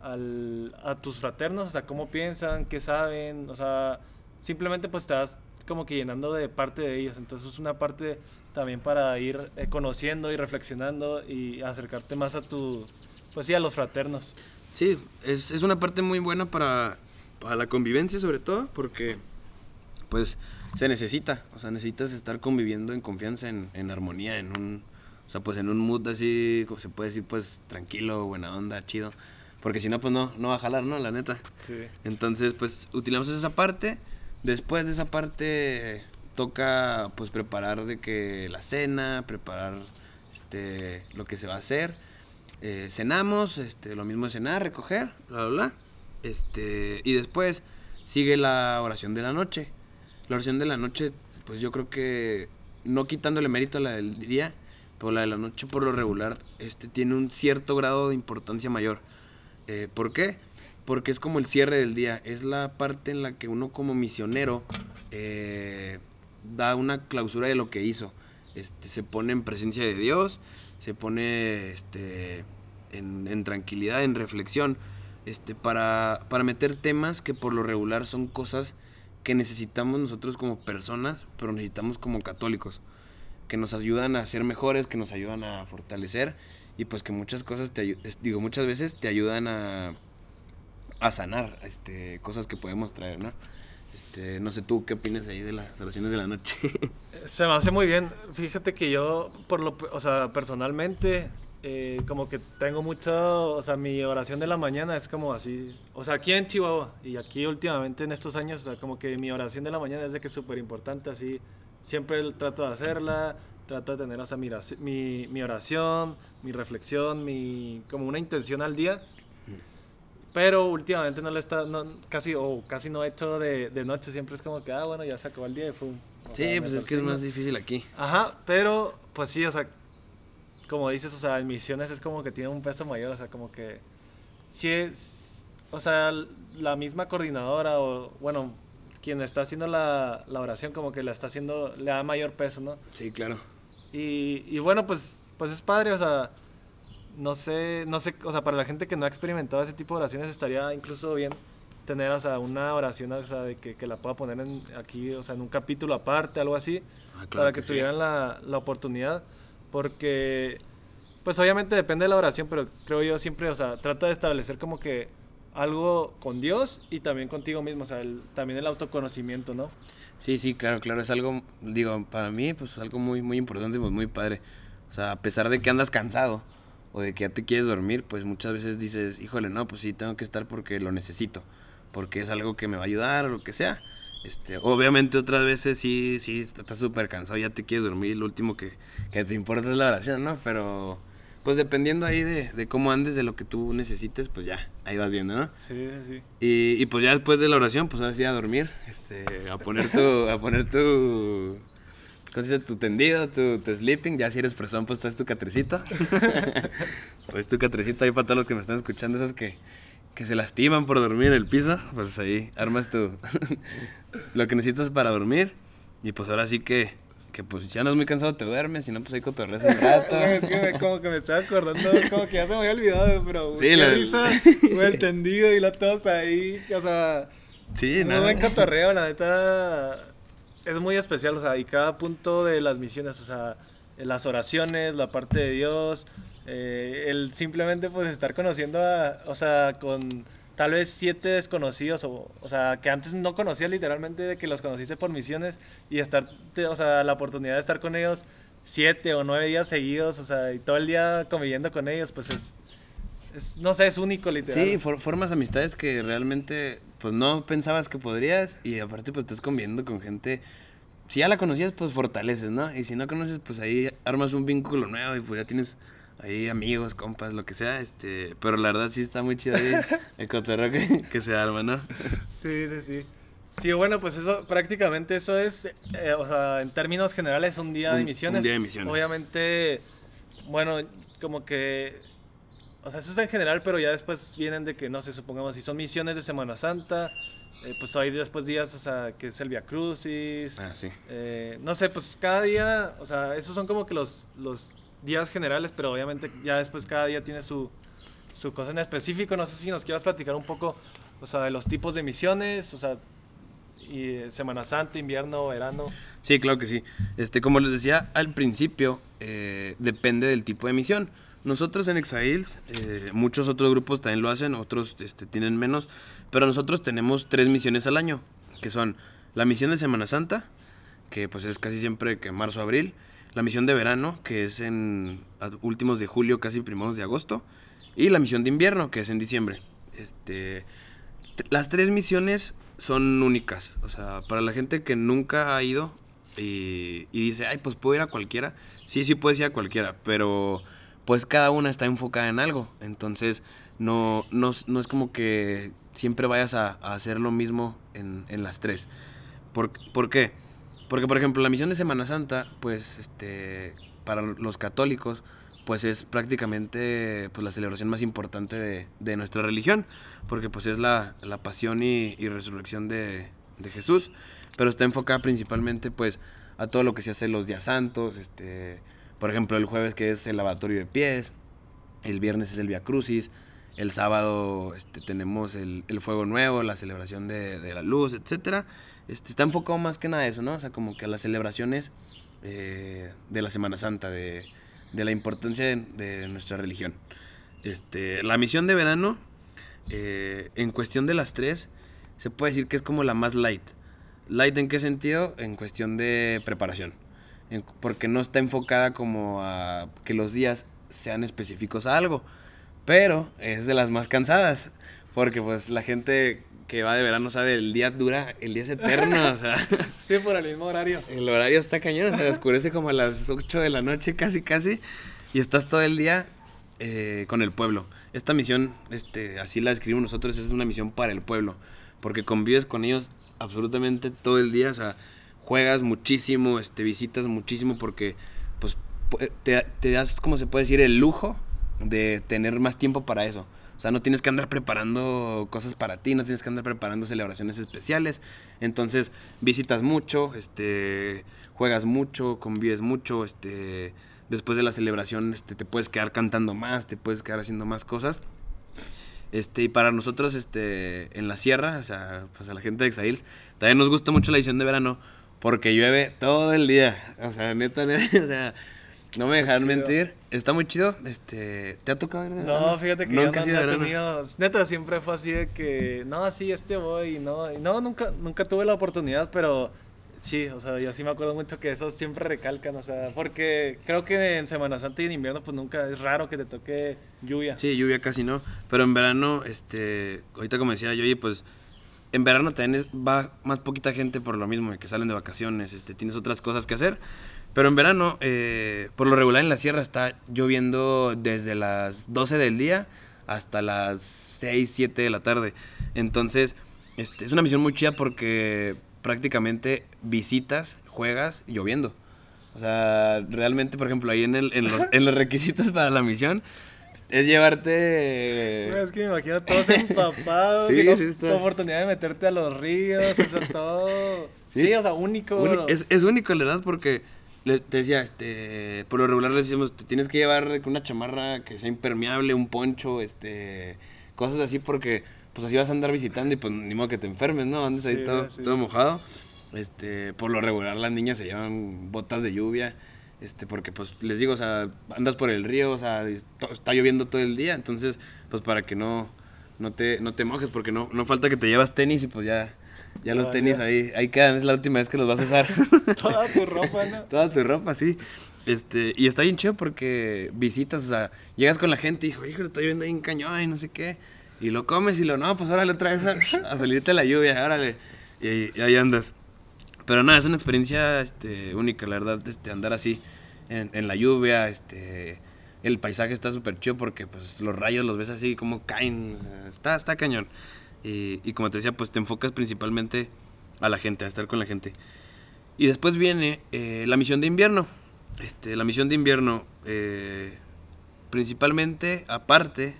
al- a tus fraternos, o sea, cómo piensan, qué saben, o sea, simplemente pues estás como que llenando de parte de ellos, entonces es una parte también para ir eh, conociendo y reflexionando y acercarte más a tu, pues sí, a los fraternos. Sí, es, es una parte muy buena para, para la convivencia sobre todo, porque pues se necesita, o sea, necesitas estar conviviendo en confianza, en, en armonía, en un, o sea, pues en un mood así, como se puede decir, pues tranquilo, buena onda, chido, porque si no, pues no, no va a jalar, ¿no? La neta. Sí. Entonces, pues utilizamos esa parte. Después de esa parte toca pues preparar de que la cena, preparar este lo que se va a hacer. Eh, cenamos, este, lo mismo es cenar, recoger, bla bla bla. Este, y después sigue la oración de la noche. La oración de la noche, pues yo creo que no quitándole mérito a la del día, pero la de la noche por lo regular este tiene un cierto grado de importancia mayor. Eh, ¿Por qué? Porque es como el cierre del día. Es la parte en la que uno como misionero eh, da una clausura de lo que hizo. este, se pone en presencia de Dios, se pone este, en, en tranquilidad, en reflexión, este, para, para meter temas que por lo regular son cosas que necesitamos nosotros como personas, pero necesitamos como católicos, que nos ayudan a ser mejores, que nos ayudan a fortalecer y pues que muchas cosas te digo muchas veces te ayudan a, a sanar este cosas que podemos traer, ¿no? Este, no sé tú qué opinas ahí de las oraciones de la noche. Se me hace muy bien. Fíjate que yo, por lo, o sea, personalmente, eh, como que tengo mucho, o sea, mi oración de la mañana es como así, o sea, aquí en Chihuahua y aquí últimamente en estos años, o sea, como que mi oración de la mañana es de que es súper importante, así, siempre trato de hacerla, trato de tener, o sea, mi, mi, mi oración, mi reflexión, mi, como una intención al día. Pero últimamente no le está, no, casi, o casi no he hecho de, de noche, siempre es como que, ah, bueno, ya se acabó el día y sea, sí, pues es que es más difícil aquí. Ajá, pero pues sí, o sea, como dices, o sea, en misiones es como que tiene un peso mayor, o sea, como que sí es, o sea, la misma coordinadora o, bueno, quien está haciendo la, la oración como que la está haciendo, le da mayor peso, ¿no? Sí, claro. Y, y bueno, pues, pues es padre, o sea, no sé, no sé, o sea, para la gente que no ha experimentado ese tipo de oraciones estaría incluso bien tener, o sea, una oración, o sea, de que, que la pueda poner en, aquí, o sea, en un capítulo aparte, algo así Ah, claro para que, sí. tuvieran la, la oportunidad, porque, pues obviamente depende de la oración, pero creo yo siempre, o sea, trata de establecer como que algo con Dios y también contigo mismo, o sea, el- también el autoconocimiento, ¿no? Sí, sí, claro, claro, es algo, digo, para mí, pues algo muy, muy importante, pues muy padre. O sea, a pesar de que andas cansado o de que ya te quieres dormir, pues muchas veces dices, híjole, no, pues sí, tengo que estar porque lo necesito, porque es algo que me va a ayudar o lo que sea. Este, obviamente otras veces sí, sí, estás súper cansado, ya te quieres dormir, lo último que, que te importa es la oración, ¿no? Pero, pues dependiendo ahí de, de cómo andes, de lo que tú necesites, pues ya, ahí vas viendo, ¿no? Sí, sí. Y, y pues ya después de la oración, pues ahora sí a dormir, este, a poner tu, a poner tu, ¿cómo se dice? Tu tendido, tu, tu sleeping, ya si eres fresón, pues traes tu catrecito. pues tu catrecito ahí para todos los que me están escuchando, esos que, que se lastiman por dormir en el piso, pues ahí armas tu, lo que necesitas para dormir. Y pues ahora sí que, que pues si andas muy cansado te duermes, si no pues ahí cotorreas un rato. es que me- como que me estaba acordando, como que ya se me había olvidado, pero Sí, la- risa, güey, el tendido y la tos ahí, o sea, Sí, nada. buen cotorreo, la neta, es muy especial, o sea, y cada punto de las misiones, o sea, las oraciones, la parte de Dios, eh, el simplemente pues estar conociendo a, o sea, con tal vez siete desconocidos, o, sea, que antes no conocías literalmente, de que los conociste por misiones, y estar, o sea, la oportunidad de estar con ellos siete o nueve días seguidos, o sea, y todo el día conviviendo con ellos, pues es, es no sé, es único literal. Sí, for- formas amistades que realmente pues no pensabas que podrías y aparte pues estás conviviendo con gente, si ya la conocías pues fortaleces, ¿no? Y si no conoces pues ahí armas un vínculo nuevo y pues ya tienes ahí amigos, compas, lo que sea, este, pero la verdad sí está muy chido ahí el cotorreo que, que se arma, ¿no? Sí, sí, sí. Sí, bueno, pues eso, prácticamente eso es, eh, o sea, en términos generales, un día Un- de un misiones. día de misiones. Obviamente, bueno, como que, o sea, eso es en general, pero ya después vienen de que, no sé, supongamos, si son misiones de Semana Santa, eh, pues hay después días, o sea, que es el Via Crucis, Ah, sí. eh, no sé, pues cada día, o sea, esos son como que los, los días generales, pero obviamente ya después cada día tiene su, su cosa en específico. No sé si nos quieras platicar un poco, o sea, de los tipos de misiones, o sea, y eh, Semana Santa, invierno, verano. Sí, claro que sí. Este, como les decía al principio, eh, depende del tipo de misión. Nosotros en Exails, eh, muchos otros grupos también lo hacen, otros este, tienen menos, pero nosotros tenemos tres misiones al año, que son la misión de Semana Santa, que pues es casi siempre que marzo, abril, la misión de verano, que es en últimos de julio, casi primeros de agosto, y la misión de invierno, que es en diciembre. Este, las tres misiones son únicas. O sea, para la gente que nunca ha ido y, y dice, ay, pues puedo ir a cualquiera. Sí, sí puedes ir a cualquiera, pero pues cada una está enfocada en algo. Entonces, no, no, no es como que siempre vayas a, a hacer lo mismo en, en las tres. ¿Por, ¿Por qué? Porque, por ejemplo, la misión de Semana Santa, pues, este, para los católicos, pues es prácticamente pues, la celebración más importante de, de nuestra religión, porque pues es la, la pasión y, y resurrección de, de Jesús, pero está enfocada principalmente pues a todo lo que se hace los días santos, este, por ejemplo, el jueves que es el lavatorio de pies, el viernes es el Via Crucis, el sábado este, tenemos el, el, fuego nuevo, la celebración de, de la luz, etc. Este, está enfocado más que nada a eso, ¿no? O sea, como que a las celebraciones eh, de la Semana Santa, de, de la importancia de, nuestra religión. Este, la misión de verano, eh, en cuestión de las tres, se puede decir que es como la más light. Light en qué sentido? En cuestión de preparación. En, porque no está enfocada como a que los días sean específicos a algo pero es de las más cansadas. Porque pues la gente que va de verano sabe, el día dura, el día es eterno, o sea. Sí, por el mismo horario. El horario está cañón, se oscurece como a las 8 de la noche casi, casi. Y estás todo el día eh, con el pueblo. Esta misión, este, así la describimos nosotros, es una misión para el pueblo. Porque convives con ellos absolutamente todo el día, o sea, juegas muchísimo, este, visitas muchísimo porque pues te, das, como se puede decir, el lujo de tener más tiempo para eso. O sea, no tienes que andar preparando cosas para ti, no tienes que andar preparando celebraciones especiales. Entonces, visitas mucho, este, juegas mucho, convives mucho, este, después de la celebración este, te puedes quedar cantando más, te puedes quedar haciendo más cosas. Este, y para nosotros, este, en la sierra, o sea, pues a la gente de Exails, también nos gusta mucho la edición de verano porque llueve todo el día. O sea, neta, neta o sea, no me dejan mentir. Está muy chido. Este, ¿Te ha tocado ver No, fíjate que nunca yo no, he tenido. Neta, siempre fue así de que. No, sí, este voy. Y no, y no nunca, nunca tuve la oportunidad, pero. Sí, o sea, yo sí me acuerdo mucho que eso siempre recalcan, o sea, porque creo que en Semana Santa y en invierno pues nunca es raro que te toque lluvia. Sí, lluvia casi no, pero en verano, este, ahorita como decía yo, pues en verano también va más poquita gente por lo mismo, que salen de vacaciones, este, tienes otras cosas que hacer, pero en verano, eh, por lo regular en la sierra está lloviendo desde las 12 del día hasta las 6, 7 de la tarde. Entonces, este, es una misión muy chida porque prácticamente visitas, juegas lloviendo. O sea, realmente, por ejemplo, ahí en, el, en, los, en los requisitos para la misión es llevarte. Es que me imagino todos empapados. sí, sí, está. Tu oportunidad de meterte a los ríos, hacer todo. Sí, o sea, único. es, es único, la verdad, porque le, te decía, este, por lo regular le decimos, te tienes que llevar una chamarra que sea impermeable, un poncho, este, cosas así porque pues así vas a andar visitando y pues ni modo que te enfermes, ¿no? Andes ahí todo, todo mojado. Este, por lo regular las niñas se llevan botas de lluvia, este, porque pues les digo, o sea, andas por el río, o sea, está lloviendo todo el día, entonces, pues para que no, no te, no te mojes, porque no, no falta que te llevas tenis y pues ya ya los tenis ahí, ahí quedan, es la última vez que los vas a usar. Toda tu ropa, ¿no? Toda tu ropa, sí. Este, y está bien chido porque visitas, o sea, llegas con la gente y dijo, hijo, estoy viendo ahí un cañón y no sé qué. Y lo comes y lo, no, pues órale otra vez a, salirte la lluvia, órale. Y, ahí andas. Pero nada, es una experiencia este, única, la verdad, este, andar así en, en la lluvia, este, el paisaje está súper chido porque pues los rayos los ves así como caen, está, está cañón. Y, como te decía, pues te enfocas principalmente a la gente, a estar con la gente. Y después viene eh, la misión de invierno. Este, la misión de invierno, eh, principalmente, aparte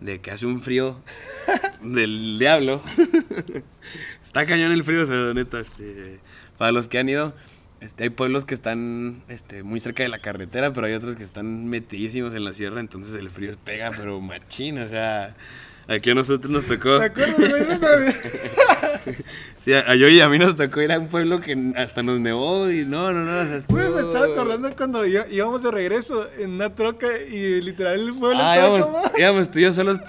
de que hace un frío del diablo. Está cañón el frío, o sea, neta, este, para los que han ido, este, hay pueblos que están este, muy cerca de la carretera, pero hay otros que están metidísimos en la sierra, entonces el frío pega, pero machín, o sea, Aquí a nosotros nos tocó. ¿Te acuerdas, sí, a yo y a mí nos tocó ir a un pueblo que hasta nos nevó y no, no, no. me estaba acordando cuando íbamos de regreso en una troca y literal el pueblo ah, estaba íbamos, como... íbamos tú y yo solos,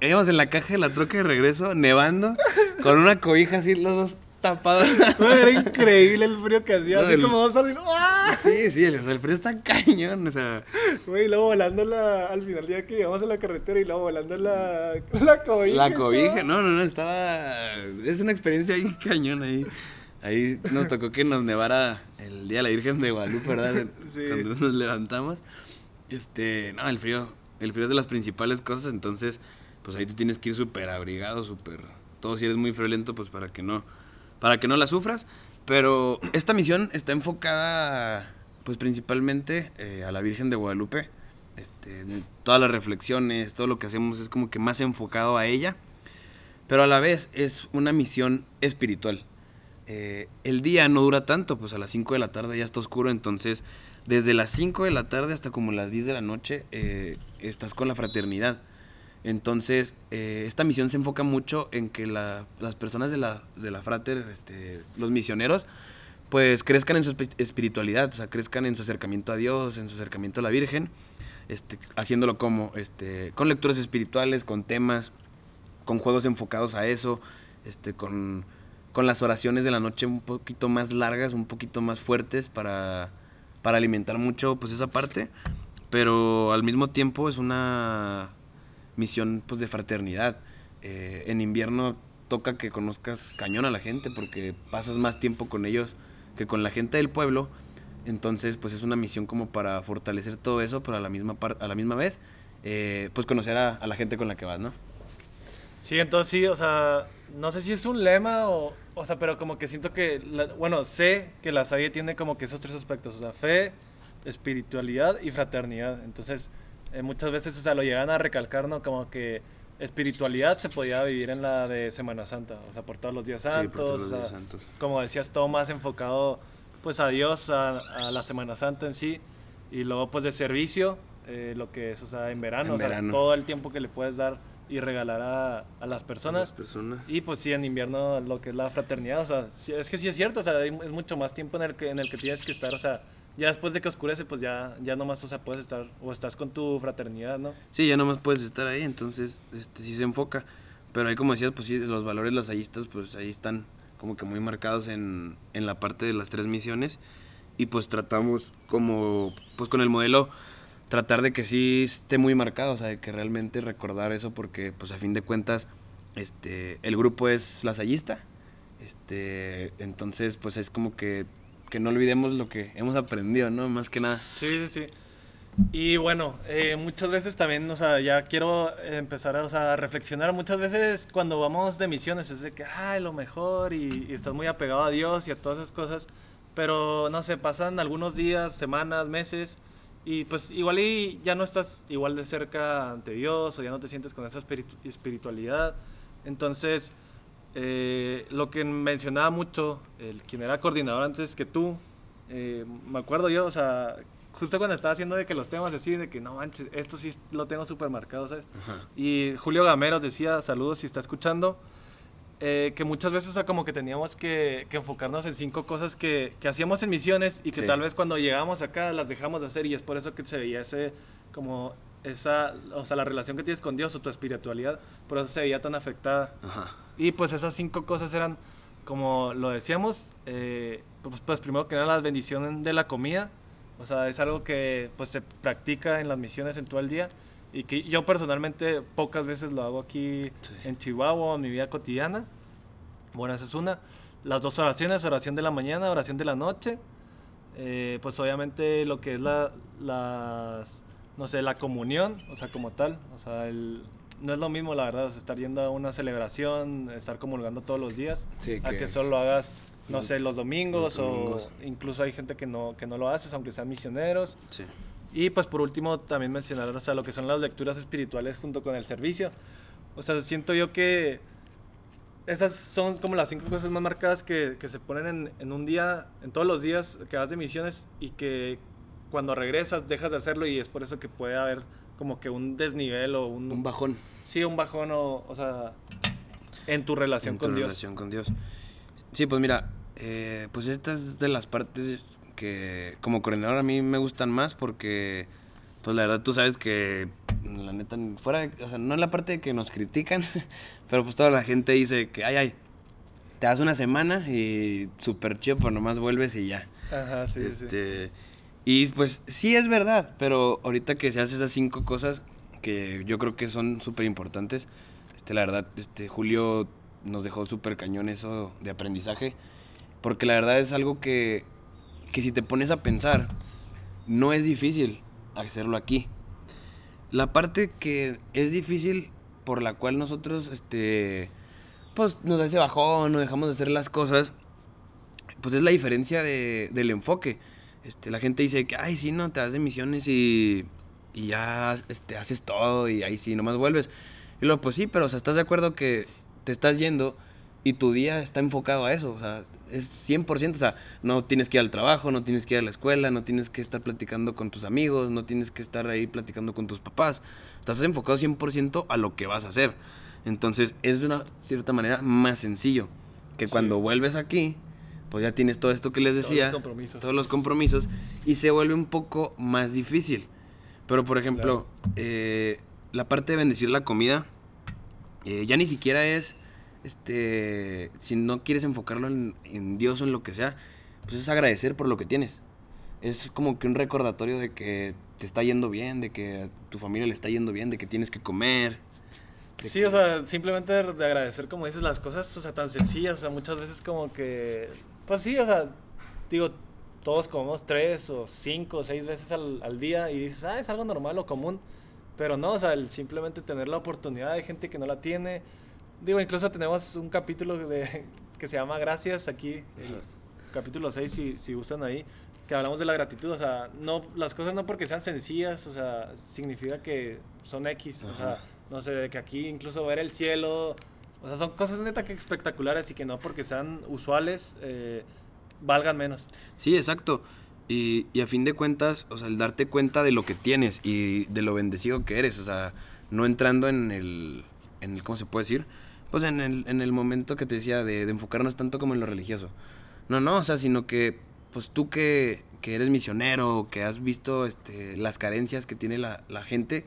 íbamos en la caja de la troca de regreso, nevando, con una cobija así los dos tapado. era increíble el frío que hacía. así como dos horas ¡ah! Sí, sí, el, frío está cañón. O sea. Güey, luego volando la, al final día que llegamos a la carretera y luego volando la, la cobija. La cobija, no, no, no, estaba. Es una experiencia ahí cañón ahí. Ahí nos tocó que nos nevara el día de la Virgen de Guadalupe, ¿verdad? Sí. Cuando nos levantamos. Este, no, el frío. El frío es de las principales cosas, entonces, pues ahí te tienes que ir súper abrigado, súper. Todo si eres muy friolento, pues para que no para que no la sufras. Pero esta misión está enfocada, pues principalmente eh, a la Virgen de Guadalupe. Este, todas las reflexiones, todo lo que hacemos es como que más enfocado a ella. Pero a la vez es una misión espiritual. eh, el día no dura tanto, pues a las 5 de la tarde ya está oscuro, entonces desde las 5 de la tarde hasta como las 10 de la noche eh, estás con la fraternidad. Entonces, eh, esta misión se enfoca mucho en que la- las personas de la, de la frater, este, los misioneros, pues crezcan en su espi- espiritualidad, o sea, crezcan en su acercamiento a Dios, en su acercamiento a la Virgen, este, haciéndolo como, este, con lecturas espirituales, con temas, con juegos enfocados a eso, este, con, con las oraciones de la noche un poquito más largas, un poquito más fuertes para, para alimentar mucho pues esa parte, pero al mismo tiempo es una misión pues de fraternidad. Eh, en invierno toca que conozcas cañón a la gente porque pasas más tiempo con ellos que con la gente del pueblo. Entonces, pues es una misión como para fortalecer todo eso, pero a la misma, par- a la misma vez, eh, pues conocer a, a la gente con la que vas, ¿no? Sí, entonces sí, o sea, no sé si es un lema o, o sea, pero como que siento que, la- bueno, sé que la Salle tiene como que esos tres aspectos, o sea, fe, espiritualidad y fraternidad. Entonces, eh, muchas veces, o sea, lo llegan a recalcar, ¿no? Como que espiritualidad se podía vivir en la de Semana Santa, o sea, por todos los días santos, sí, por todos los o sea, días santos. como decías, todo más enfocado pues a Dios, a, a la Semana Santa en sí, y luego pues de servicio, eh, lo que es, o sea, en verano, En o sea, verano. todo el tiempo que le puedes dar y regalar a, a las Las personas. personas. Y pues sí, en invierno lo que es la fraternidad, o sea, es que sí es cierto, o sea, es mucho más tiempo en el que, en el que tienes que estar, o sea, ya después de que oscurece, pues ya, ya nomás, o sea, puedes estar, o estás con tu fraternidad, ¿no? Sí, ya nomás puedes estar ahí, entonces este, sí se enfoca. Pero ahí como decías, pues sí, los valores lasallistas, pues ahí están como que muy marcados en, en la parte de las tres misiones. Y pues tratamos como, pues con el modelo, tratar de que sí esté muy marcado, o sea, de que realmente recordar eso porque pues a fin de cuentas, este, el grupo es lasallista. Este, entonces pues es como que, que no olvidemos lo que hemos aprendido, ¿no? Más que nada. Sí, sí, sí. Y bueno, eh, muchas veces también, o sea, ya quiero empezar a, o sea, reflexionar. Muchas veces cuando vamos de misiones es de que, ay, lo mejor y, y estás muy apegado a Dios y a todas esas cosas. Pero, no sé, pasan algunos días, semanas, meses y pues igual y ya no estás igual de cerca ante Dios o ya no te sientes con esa espiritu- espiritualidad. Entonces, eh, lo que mencionaba mucho, el quien era coordinador antes que tú, eh, me acuerdo yo, o sea, justo cuando estaba haciendo de que los temas así, de que no manches, esto sí lo tengo súper marcado, ¿sabes? Ajá. Y Julio Gameros decía, saludos si está escuchando, eh, que muchas veces, o sea, como que teníamos que, que enfocarnos en cinco cosas que, que hacíamos en misiones y que Sí. tal vez cuando llegamos acá las dejamos de hacer y es por eso que se veía ese, como esa, o sea, la relación que tienes con Dios o tu espiritualidad, por eso se veía tan afectada. Ajá. Y pues esas cinco cosas eran, como lo decíamos, eh, pues, pues primero que nada la bendición de la comida, o sea, es algo que pues se practica en las misiones en todo el día y que yo personalmente pocas veces lo hago aquí Sí. en Chihuahua en mi vida cotidiana. Bueno, esa es una. Las dos oraciones, oración de la mañana, oración de la noche. Eh, pues obviamente lo que es la, las, no sé, la comunión, o sea, como tal. O sea, el, no es lo mismo, la verdad, o sea, estar yendo a una celebración, estar comulgando todos los días, Sí, a que- que solo lo hagas, no Los- sé, los domingos, los domingos. o incluso hay gente que no, que no lo haces, aunque sean misioneros. Sí. Y pues por último también mencionar, o sea, lo que son las lecturas espirituales junto con el servicio. O sea, siento yo que esas son como las cinco cosas más marcadas que, que se ponen en, en un día, en todos los días que vas de misiones y que cuando regresas dejas de hacerlo y es por eso que puede haber como que un desnivel o un... Un bajón. sí, un bajón o, o sea, en tu relación en tu con Dios. relación con Dios. Sí, pues mira, eh, pues esta es de las partes que como coordinador a mí me gustan más porque, pues la verdad tú sabes que, la neta, fuera, de- o sea, no en la parte de que nos critican, pero pues toda la gente dice que, ay, ay, te das una semana y súper chido, pero nomás vuelves y ya. Ajá, sí, sí. Y pues sí es verdad, pero ahorita que se hace esas cinco cosas que yo creo que son súper importantes, este, la verdad, este, Julio nos dejó súper cañón eso de aprendizaje, porque la verdad es algo que, que si te pones a pensar, no es difícil hacerlo aquí. La parte que es difícil por la cual nosotros, este, pues nos ese bajón, no dejamos de hacer las cosas, pues es la diferencia de, del enfoque. Este, la gente dice que, ay, sí, no, te das de misiones y, y ya este, haces todo y ahí sí, nomás vuelves. Y luego, pues sí, pero o sea, ¿estás de acuerdo que te estás yendo y tu día está enfocado a eso, o sea, es 100%, o sea, no tienes que ir al trabajo, no tienes que ir a la escuela, no tienes que estar platicando con tus amigos, no tienes que estar ahí platicando con tus papás, estás enfocado 100% a lo que vas a hacer. Entonces, es de una cierta manera más sencillo que cuando vuelves aquí, pues ya tienes todo esto que les decía, todos los compromisos, todos los compromisos y se vuelve un poco más difícil. Pero, por ejemplo, eh, la parte de bendecir la comida, eh, ya ni siquiera es este, si no quieres enfocarlo en, Dios o en lo que sea, pues es agradecer por lo que tienes. Es como que un recordatorio de que te está yendo bien, de que a tu familia le está yendo bien, de que tienes que comer. Sí, o sea, simplemente de, agradecer, como dices, las cosas, o sea, tan sencillas, o sea, muchas veces como que, pues sí, o sea, digo, todos comemos tres o cinco o seis veces al, al día y dices, ah, es algo normal o común, pero no, o sea, el simplemente tener la oportunidad de gente que no la tiene, Digo, incluso tenemos un capítulo de, que se llama Gracias aquí, el capítulo 6, si, si gustan ahí, que hablamos de la gratitud. O sea, no, las cosas no porque sean sencillas, o sea, significa que son X. O sea, no sé, de que aquí incluso ver el cielo, o sea, son cosas neta que espectaculares y que no porque sean usuales eh, valgan menos. Sí, exacto. Y, y, a fin de cuentas, o sea, el darte cuenta de lo que tienes y de lo bendecido que eres, o sea, no entrando en el, en el ¿cómo se puede decir? pues en el, en el momento que te decía de, enfocarnos tanto como en lo religioso. No, no, o sea, sino que pues tú que, que eres misionero, que has visto este, las carencias que tiene la, la, gente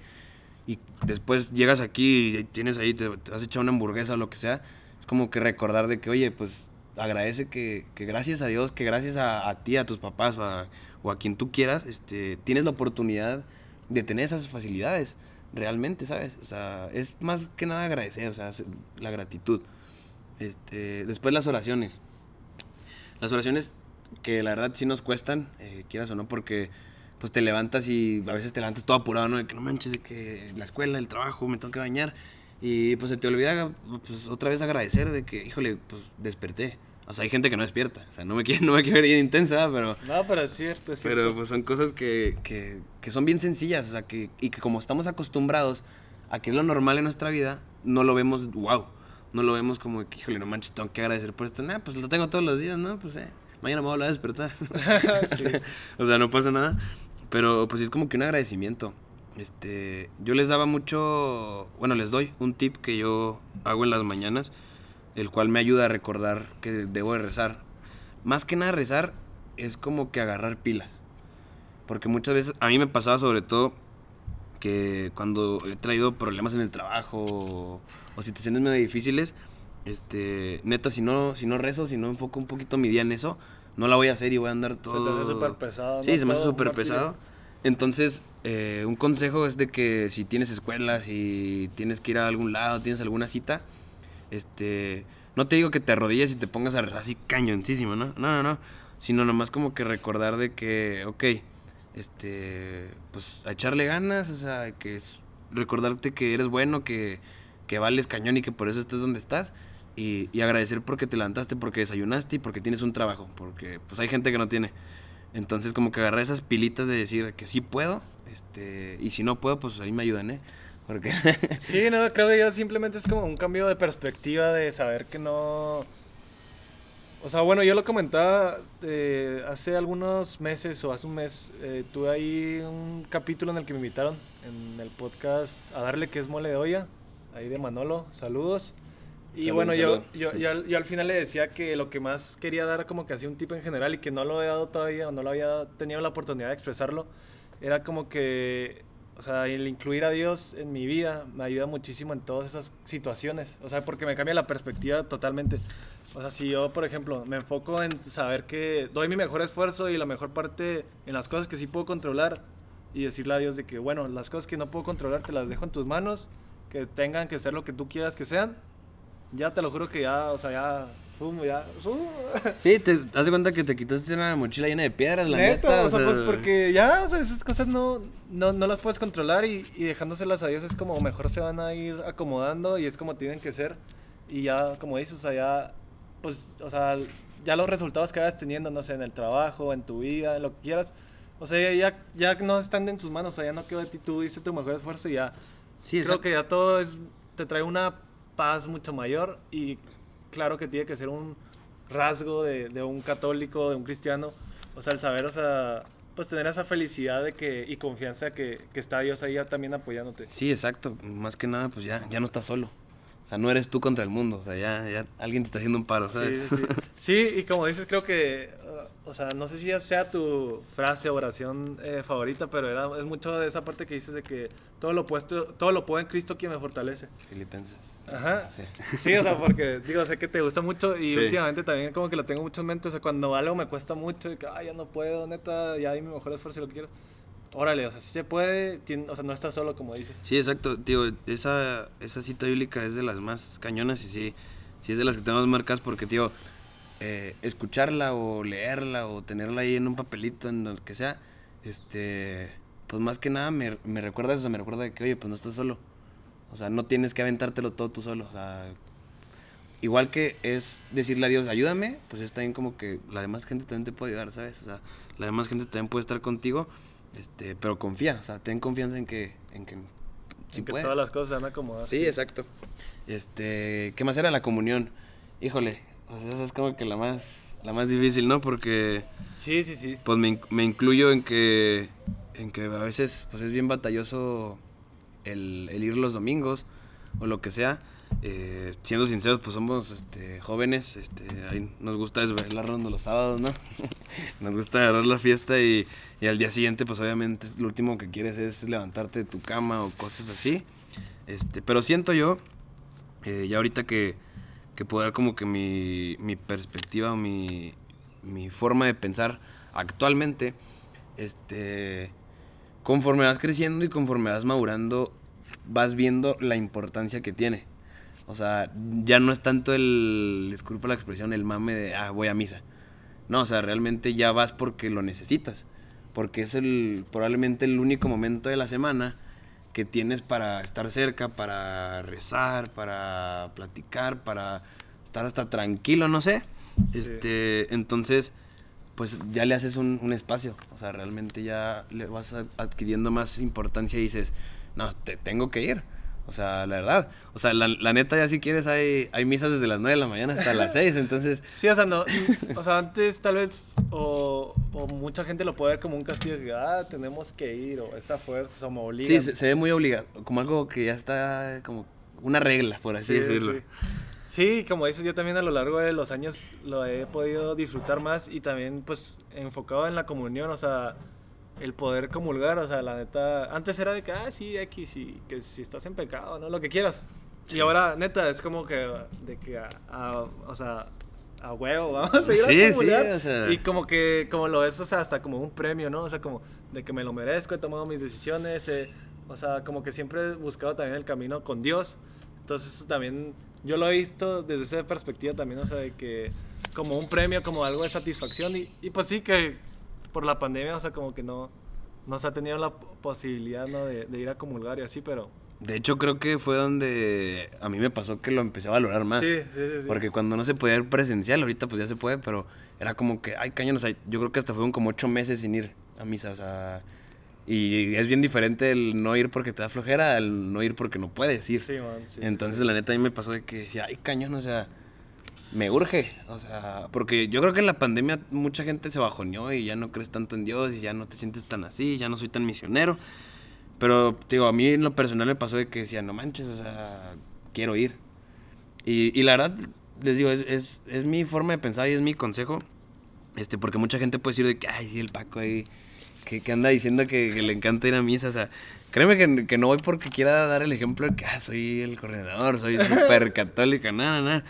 y después llegas aquí y tienes ahí, te, has echado una hamburguesa o lo que sea, es como que recordar de que, oye, pues agradece que, que gracias a Dios, que gracias a, a ti, a tus papás o a, o a quien tú quieras, este, tienes la oportunidad de tener esas facilidades realmente, ¿sabes? O sea, es más que nada agradecer, o sea, la gratitud. Este, después las oraciones. Las oraciones que la verdad sí nos cuestan, eh, quieras o no, porque pues te levantas y a veces te levantas todo apurado, ¿no? De que no manches, de que la escuela, el trabajo, me tengo que bañar. Y pues se te olvida pues, otra vez agradecer de que, híjole, pues desperté. O sea, hay gente que no despierta. O sea, no me quiere, no me quiere ver bien intensa, pero... No, pero es cierto, es cierto. Pero pues son cosas que, que, que, son bien sencillas. O sea, que, y que como estamos acostumbrados a que es lo normal en nuestra vida, no lo vemos, wow. No lo vemos como que, híjole, no manches, tengo que agradecer por esto. Nah, pues lo tengo todos los días, ¿no? Pues, eh, mañana me voy a despertar. o sea, no pasa nada. Pero pues es como que un agradecimiento. Este, yo les daba mucho, bueno, les doy un tip que yo hago en las mañanas el cual me ayuda a recordar que debo de rezar. Más que nada rezar es como que agarrar pilas. Porque muchas veces a mí me pasaba sobre todo que cuando he traído problemas en el trabajo o, situaciones medio difíciles, este, neta, si no, si no rezo, si no enfoco un poquito mi día en eso, no la voy a hacer y voy a andar todo... Se te hace súper pesado. Sí, se me hace súper pesado. Entonces, eh, un consejo es de que si tienes escuela, si tienes que ir a algún lado, tienes alguna cita, este, no te digo que te arrodilles y te pongas a rezar así cañoncísimo, ¿no? No, no, no. Sino nomás como que recordar de que, ok, este, pues a echarle ganas, o sea, que es recordarte que eres bueno, que, que vales cañón y que por eso estás donde estás. Y, y, agradecer porque te levantaste, porque desayunaste y porque tienes un trabajo, porque pues hay gente que no tiene. Entonces como que agarrar esas pilitas de decir que sí puedo, este, y si no puedo, pues ahí me ayudan, ¿eh? Porque... sí, no, creo que ya simplemente es como un cambio de perspectiva de saber que no... O sea, bueno, yo lo comentaba eh, hace algunos meses o hace un mes, eh, tuve ahí un capítulo en el que me invitaron en el podcast a darle que es mole de olla, ahí de Manolo, saludos. Y bueno, Yo, yo, yo, al, yo, al final le decía que lo que más quería dar como que hacía un tipo en general y que no lo he dado todavía o no lo había tenido la oportunidad de expresarlo, era como que o sea, el incluir a Dios en mi vida me ayuda muchísimo en todas esas situaciones. O sea, porque me cambia la perspectiva totalmente. O sea, si yo, por ejemplo, me enfoco en saber que doy mi mejor esfuerzo y la mejor parte en las cosas que sí puedo controlar y decirle a Dios de que, bueno, las cosas que no puedo controlar te las dejo en tus manos, que tengan que ser lo que tú quieras que sean. Ya te lo juro que ya, o sea, ya ya. Sí, te das cuenta que te quitaste una mochila llena de piedras, la neta. o, sea, pues porque ya, o sea, esas cosas no, no, no las puedes controlar y, y, dejándoselas a Dios es como mejor se van a ir acomodando y es como tienen que ser. Y ya, como dices, o sea, ya, pues, o sea, ya los resultados que vayas teniendo, no sé, en el trabajo, en tu vida, en lo que quieras, o sea, ya, ya no están en tus manos, o sea, ya no queda de ti, tú hiciste tu mejor esfuerzo y ya. Sí, Creo que ya todo es, te trae una paz mucho mayor y claro que tiene que ser un rasgo de, de un católico, de un cristiano. O sea, el saber, o sea, pues tener esa felicidad de que, y confianza que, que está Dios ahí también apoyándote. Sí, exacto. Más que nada, pues ya, ya no estás solo. O sea, no eres tú contra el mundo. O sea, ya, ya alguien te está haciendo un paro, ¿sabes? Sí, sí, sí. sí y como dices, creo que, uh, o sea, no sé si ya sea tu frase o oración eh, favorita, pero era, es mucho de esa parte que dices de que todo lo puesto, todo lo puedo en Cristo quien me fortalece. Filipenses. Ajá. Sí. sí. o sea, porque digo, sé que te gusta mucho y sí. últimamente también como que lo tengo mucho en mente. O sea, cuando algo me cuesta mucho y que, ay, ya no puedo, neta, ya di mi mejor esfuerzo y lo que quieras. Órale, o sea, si se puede, tiene, o sea, no estás solo como dices. Sí, exacto, tío, esa, esa cita bíblica es de las más cañonas y sí, sí es de las que tenemos marcas porque, tío, eh, escucharla o leerla o tenerla ahí en un papelito, en lo que sea, este, pues más que nada me, me recuerda eso, me recuerda que, oye, pues no estás solo. O sea, no tienes que aventártelo todo tú solo. O sea, igual que es decirle a Dios, ayúdame, pues es también como que la demás gente también te puede ayudar, ¿sabes? O sea, la demás gente también puede estar contigo, este, pero confía, o sea, ten confianza en que, en que, si en que todas las cosas se van a acomodar. Sí, exacto. Este, ¿qué más era la comunión? Híjole, o sea, esa es como que la más, la más difícil, ¿no? Porque... Sí, sí, sí. Pues me, me incluyo en que, en que a veces, pues es bien batalloso el, ir los domingos o lo que sea. Eh, siendo sinceros, pues somos este, jóvenes, este, nos gusta desvelarnos los sábados, ¿no? nos gusta agarrar la fiesta y, y, al día siguiente, pues obviamente lo último que quieres es levantarte de tu cama o cosas así. Este, pero siento yo, eh, ya ahorita que, que puedo dar como que mi, mi perspectiva o mi, mi forma de pensar actualmente, este conforme vas creciendo y conforme vas madurando, vas viendo la importancia que tiene. O sea, ya no es tanto el, disculpa la expresión, el mame de, ah, voy a misa. No, o sea, realmente ya vas porque lo necesitas. Porque es el, probablemente el único momento de la semana que tienes para estar cerca, para rezar, para platicar, para estar hasta tranquilo, no sé. Sí. Este, entonces, pues ya le haces un, un, espacio. O sea, realmente ya le vas adquiriendo más importancia y dices, no, te tengo que ir. O sea, la verdad. O sea, la, la neta, ya si quieres, hay, hay misas desde las 9 de la mañana hasta las 6. Entonces. Sí, o sea, no. O sea, antes tal vez. O, o mucha gente lo puede ver como un castigo que, ah, tenemos que ir. O esa fuerza, o me obliga. Sí, se, se, ve muy obligado. Como algo que ya está. Como una regla, por así sí, decirlo. Sí. Sí, como dices, yo también a lo largo de los años lo he podido disfrutar más y también pues enfocado en la comunión, o sea, el poder comulgar, o sea, la neta, antes era de que, ah, sí, X, y que si estás en pecado, ¿no? Lo que quieras. Sí. Y ahora, neta, es como que, de que, a, a, o sea, a huevo, vamos a sí, a comulgar. Sí, o sea. Y como que, como lo ves, o sea, hasta como un premio, ¿no? O sea, como de que me lo merezco, he tomado mis decisiones, eh, o sea, como que siempre he buscado también el camino con Dios. Entonces, eso también yo lo he visto desde esa perspectiva también, o sea, de que como un premio, como algo de satisfacción. Y, y pues sí, que por la pandemia, o sea, como que no, no se ha tenido la posibilidad ¿no? de, de, ir a comulgar y así, pero... De hecho, creo que fue donde a mí me pasó que lo empecé a valorar más. Sí, sí, sí. Porque cuando no se podía ir presencial, ahorita pues ya se puede, pero era como que, ay, cañón, o sea, yo creo que hasta fueron como ocho meses sin ir a misa, o sea... Y es bien diferente el no ir porque te da flojera al no ir porque no puedes ir. Sí, man, sí, Entonces, la neta, a mí me pasó de que decía, ay, cañón, o sea, me urge. O sea, porque yo creo que en la pandemia mucha gente se bajoneó y ya no crees tanto en Dios y ya no te sientes tan así, ya no soy tan misionero. Pero, digo, a mí en lo personal me pasó de que decía, no manches, o sea, quiero ir. Y, y la verdad, les digo, es, es, es, mi forma de pensar y es mi consejo. Este, porque mucha gente puede decir de que, ay, sí, el Paco ahí que, que, anda diciendo que, que, le encanta ir a misa. O sea, créeme que, que, no voy porque quiera dar el ejemplo de que ah, soy el coordinador, soy súper católica, nada, nada.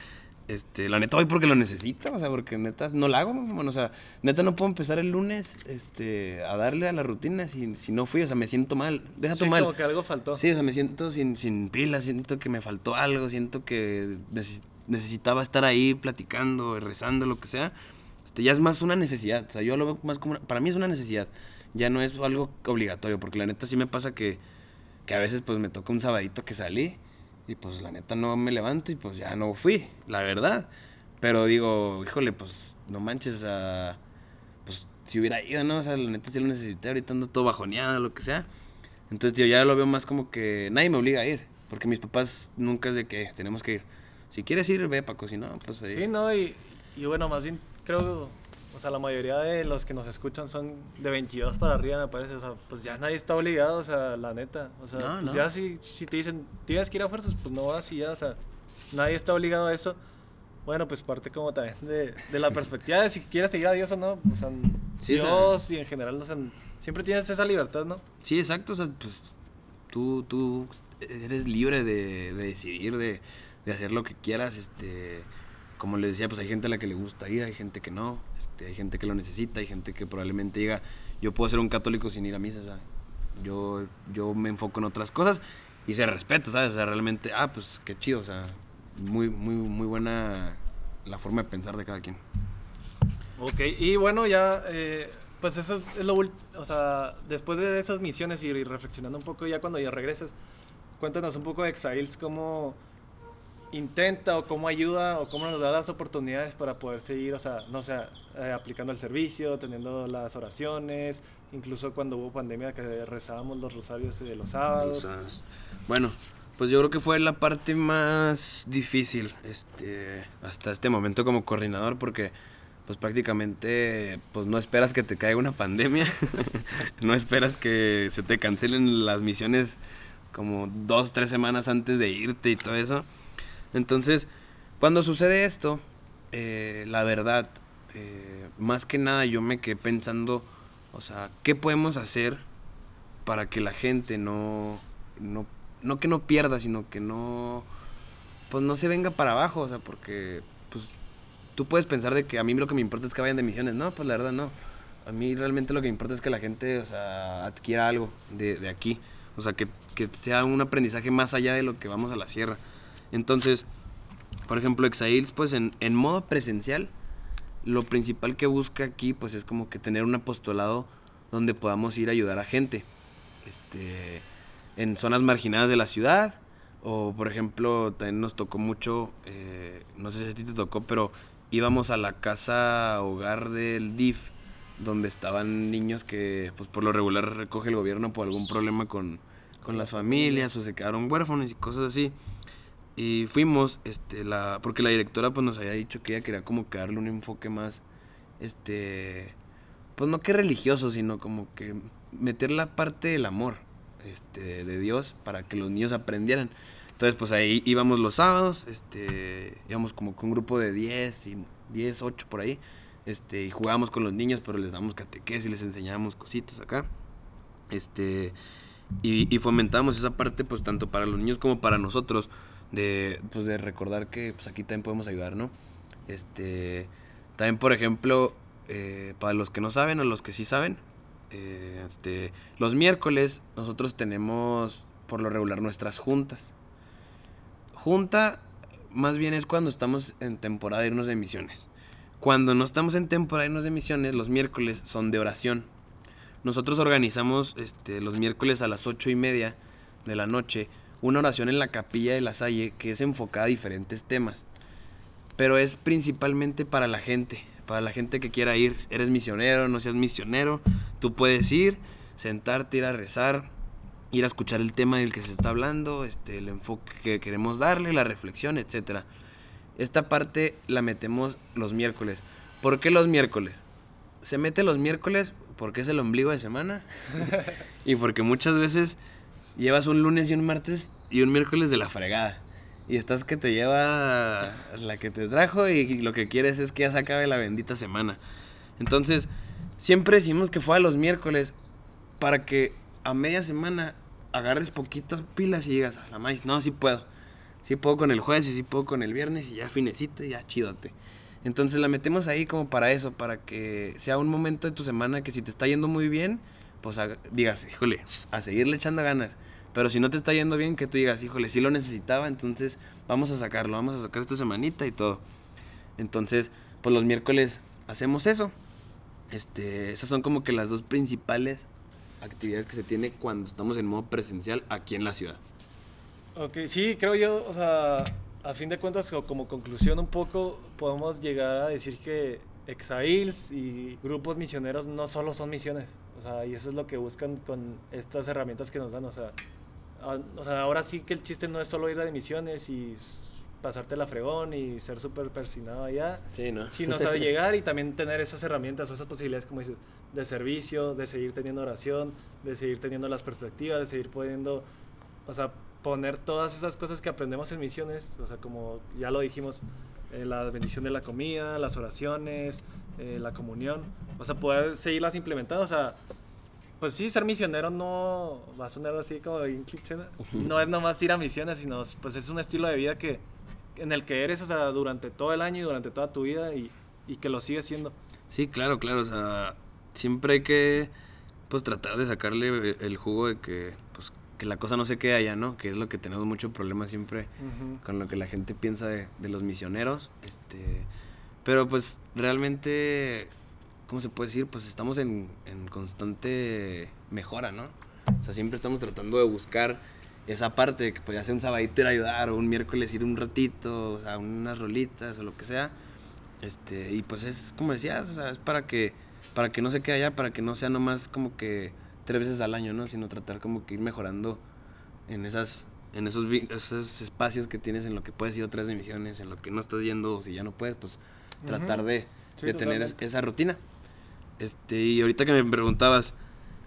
Este, la neta voy porque lo necesito, o sea, porque neta no la hago, bueno, o sea, neta no puedo empezar el lunes este, a darle a la rutina si, si no fui, o sea, me siento mal, deja sí, mal. como que algo faltó. Sí, o sea, me siento sin, sin pilas, siento que me faltó algo, siento que necesitaba estar ahí platicando, rezando, lo que sea. Este, ya es más una necesidad, o sea, yo lo veo más como, una, para mí es una necesidad ya no es algo obligatorio, porque la neta sí me pasa que, que a veces pues me toca un sabadito que salí y pues la neta no me levanto y pues ya no fui, la verdad. Pero digo, híjole, pues no manches, sea, pues si hubiera ido, ¿no? O sea, la neta sí lo necesité, ahorita ando todo bajoneado, lo que sea. Entonces, tío, ya lo veo más como que nadie me obliga a ir, porque mis papás nunca es de que tenemos que ir. Si quieres ir, ve, Paco, si no, pues ahí. Sí, no, y, y bueno, más bien creo, o sea, la mayoría de los que nos escuchan son de 22 para arriba, me parece. O sea, pues ya nadie está obligado, o sea, la neta. O sea, No, pues no. ya si, si te dicen, tienes que ir a fuerzas, pues no vas y ya, o sea, nadie está obligado a eso. Bueno, pues parte como también de, de la perspectiva de si quieres seguir a Dios o no. O sea, Sí, o sea- Dios y en general, o sea, siempre tienes esa libertad, ¿no? Sí, exacto. O sea, pues tú, tú eres libre de, de decidir, de, de hacer lo que quieras. Este, como les decía, pues hay gente a la que le gusta ir, hay gente que no. Hay gente que lo necesita, hay gente que probablemente diga, yo puedo ser un católico sin ir a misa. sea, yo, yo me enfoco en otras cosas y se respeta, ¿sabes? O sea, realmente, ah, pues qué chido. O sea, muy, muy, muy buena la forma de pensar de cada quien. Ok, y bueno, ya, eh, pues eso es, lo último, o sea, después de esas misiones y, y reflexionando un poco ya cuando ya regreses, cuéntanos un poco de Exiles, cómo intenta o cómo ayuda o cómo nos da las oportunidades para poder seguir, o sea, no sé, eh, aplicando el servicio, teniendo las oraciones, incluso cuando hubo pandemia que rezábamos los rosarios de los sábados. Bueno, pues yo creo que fue la parte más difícil este, hasta este momento como coordinador porque pues prácticamente pues no esperas que te caiga una pandemia, no esperas que se te cancelen las misiones como dos, tres semanas antes de irte y todo eso. Entonces, cuando sucede esto, eh, la verdad, eh, más que nada yo me quedé pensando, o sea, ¿qué podemos hacer para que la gente no, no, no que no pierda, sino que no, pues no se venga para abajo, o sea, porque, pues, tú puedes pensar de que a mí lo que me importa es que vayan de misiones, no, pues la verdad no, a mí realmente lo que me importa es que la gente, o sea, adquiera algo de, de aquí, o sea, que, que sea un aprendizaje más allá de lo que vamos a la sierra. Entonces, por ejemplo, Exails, pues en, en modo presencial, lo principal que busca aquí, pues es como que tener un apostolado donde podamos ir a ayudar a gente. Este, en zonas marginadas de la ciudad. O, por ejemplo, también nos tocó mucho, eh, no sé si a ti te tocó, pero íbamos a la casa hogar del DIF, donde estaban niños que, pues por lo regular, recoge el gobierno por algún problema con, con las familias o se quedaron huérfanos y cosas así. Y fuimos, este, la, porque la directora pues nos había dicho que ella quería como que darle un enfoque más, este, pues no que religioso, sino como que meter la parte del amor, este, de Dios para que los niños aprendieran. Entonces pues ahí íbamos los sábados, este, íbamos como con un grupo de 10 y 10, 8 por ahí, este, y jugábamos con los niños, pero les damos catequesis les enseñábamos cositas acá. Este, y, y fomentamos esa parte pues tanto para los niños como para nosotros de pues de recordar que pues aquí también podemos ayudar no este también por ejemplo eh, para los que no saben o los que sí saben eh, este los miércoles nosotros tenemos por lo regular nuestras juntas. Junta más bien es cuando estamos en temporada de irnos de misiones. Cuando no estamos en temporada de irnos de misiones los miércoles son de oración. Nosotros organizamos este, los miércoles a las ocho y media de la noche una oración en la capilla de la Salle que es enfocada a diferentes temas. Pero es principalmente para la gente, para la gente que quiera ir. Eres misionero, no seas misionero, tú puedes ir, sentarte, ir a rezar, ir a escuchar el tema del que se está hablando, este, el enfoque que queremos darle, la reflexión, etc. Esta parte la metemos los miércoles. ¿Por qué los miércoles? Se mete los miércoles porque es el ombligo de semana y porque muchas veces llevas un lunes y un martes y un miércoles de la fregada. Y estás que te lleva la que te trajo y lo que quieres es que ya se acabe la bendita semana. Entonces, siempre decimos que fue a los miércoles para que a media semana agarres poquitas pilas y digas, a la maíz, no, sí puedo. Sí puedo con el jueves y sí puedo con el viernes y ya finecito y ya chidote. Entonces la metemos ahí como para eso, para que sea un momento de tu semana que si te está yendo muy bien, pues a- digas, híjole, a seguirle echando ganas. Pero si no te está yendo bien, que tú digas, híjole, sí lo necesitaba, entonces vamos a sacarlo, vamos a sacar esta semanita y todo. Entonces, pues los miércoles hacemos eso. Este, esas son como que las dos principales actividades que se tiene cuando estamos en modo presencial aquí en la ciudad. Ok, sí, creo yo, o sea, a fin de cuentas, co- como conclusión un poco, podemos llegar a decir que Exails y grupos misioneros no solo son misiones, o sea, y eso es lo que buscan con estas herramientas que nos dan, o sea, a- o sea, ahora sí que el chiste no es solo ir a misiones y pasarte la fregón y ser súper persinado allá. Sí, ¿no? Sino, o sea, de llegar y también tener esas herramientas o esas posibilidades, como dices, de servicio, de seguir teniendo oración, de seguir teniendo las perspectivas, de seguir pudiendo, o sea, poner todas esas cosas que aprendemos en misiones, o sea, como ya lo dijimos, eh, la bendición de la comida, las oraciones, eh, la comunión, o sea, poder seguirlas implementando, o sea, pues sí, ser misionero no va a sonar así como bien cliché, ¿no? no es nomás ir a misiones, sino pues es un estilo de vida que en el que eres, o sea, durante todo el año y durante toda tu vida y, y que lo sigues siendo. Sí, claro, claro, o sea, siempre hay que pues tratar de sacarle el jugo de que pues que la cosa no se quede allá, ¿no? Que es lo que tenemos mucho problema siempre con lo que la gente piensa de, de, los misioneros, este pero pues realmente ¿cómo se puede decir? Pues estamos en, en constante mejora, ¿no? O sea, siempre estamos tratando de buscar esa parte de que podía ser un sabadito ir a ayudar o un miércoles ir un ratito, o sea, unas rolitas o lo que sea. Este, y pues es como decías, o sea, es para que para que no se quede allá, para que no sea nomás como que tres veces al año, ¿no? Sino tratar como que ir mejorando en esas en esos, esos espacios que tienes en lo que puedes ir otras emisiones, en lo que no estás yendo o si ya no puedes, pues tratar de, sí, de tener esa rutina. Este, y ahorita que me preguntabas,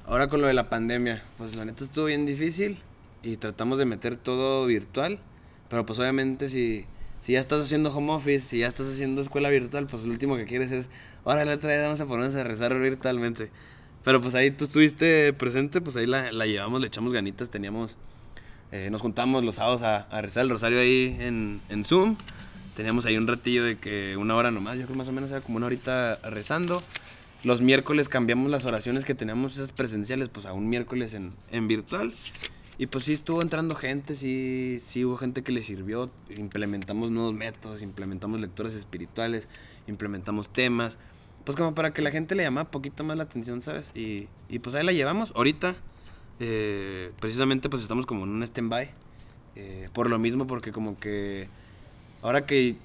ahora con lo de la pandemia, pues la neta estuvo bien difícil y tratamos de meter todo virtual, pero pues obviamente si, si ya estás haciendo home office, si ya estás haciendo escuela virtual, pues lo último que quieres es, ahora la otra vez vamos a ponernos a rezar virtualmente. Pero pues ahí tú estuviste presente, pues ahí la, la llevamos, le echamos ganitas, teníamos, eh, nos juntamos los sábados a, a, rezar el rosario ahí en, en Zoom. Teníamos ahí un ratillo de que una hora nomás, yo creo más o menos era como una horita rezando. Los miércoles cambiamos las oraciones que teníamos esas presenciales, pues a un miércoles en, en virtual. Y pues sí estuvo entrando gente, sí, sí hubo gente que le sirvió, implementamos nuevos métodos, implementamos lecturas espirituales, implementamos temas, pues como para que la gente le llamara poquito más la atención, ¿sabes? Y, y pues ahí la llevamos. Ahorita, eh, precisamente pues estamos como en un stand-by, eh, por lo mismo, porque como que ahora que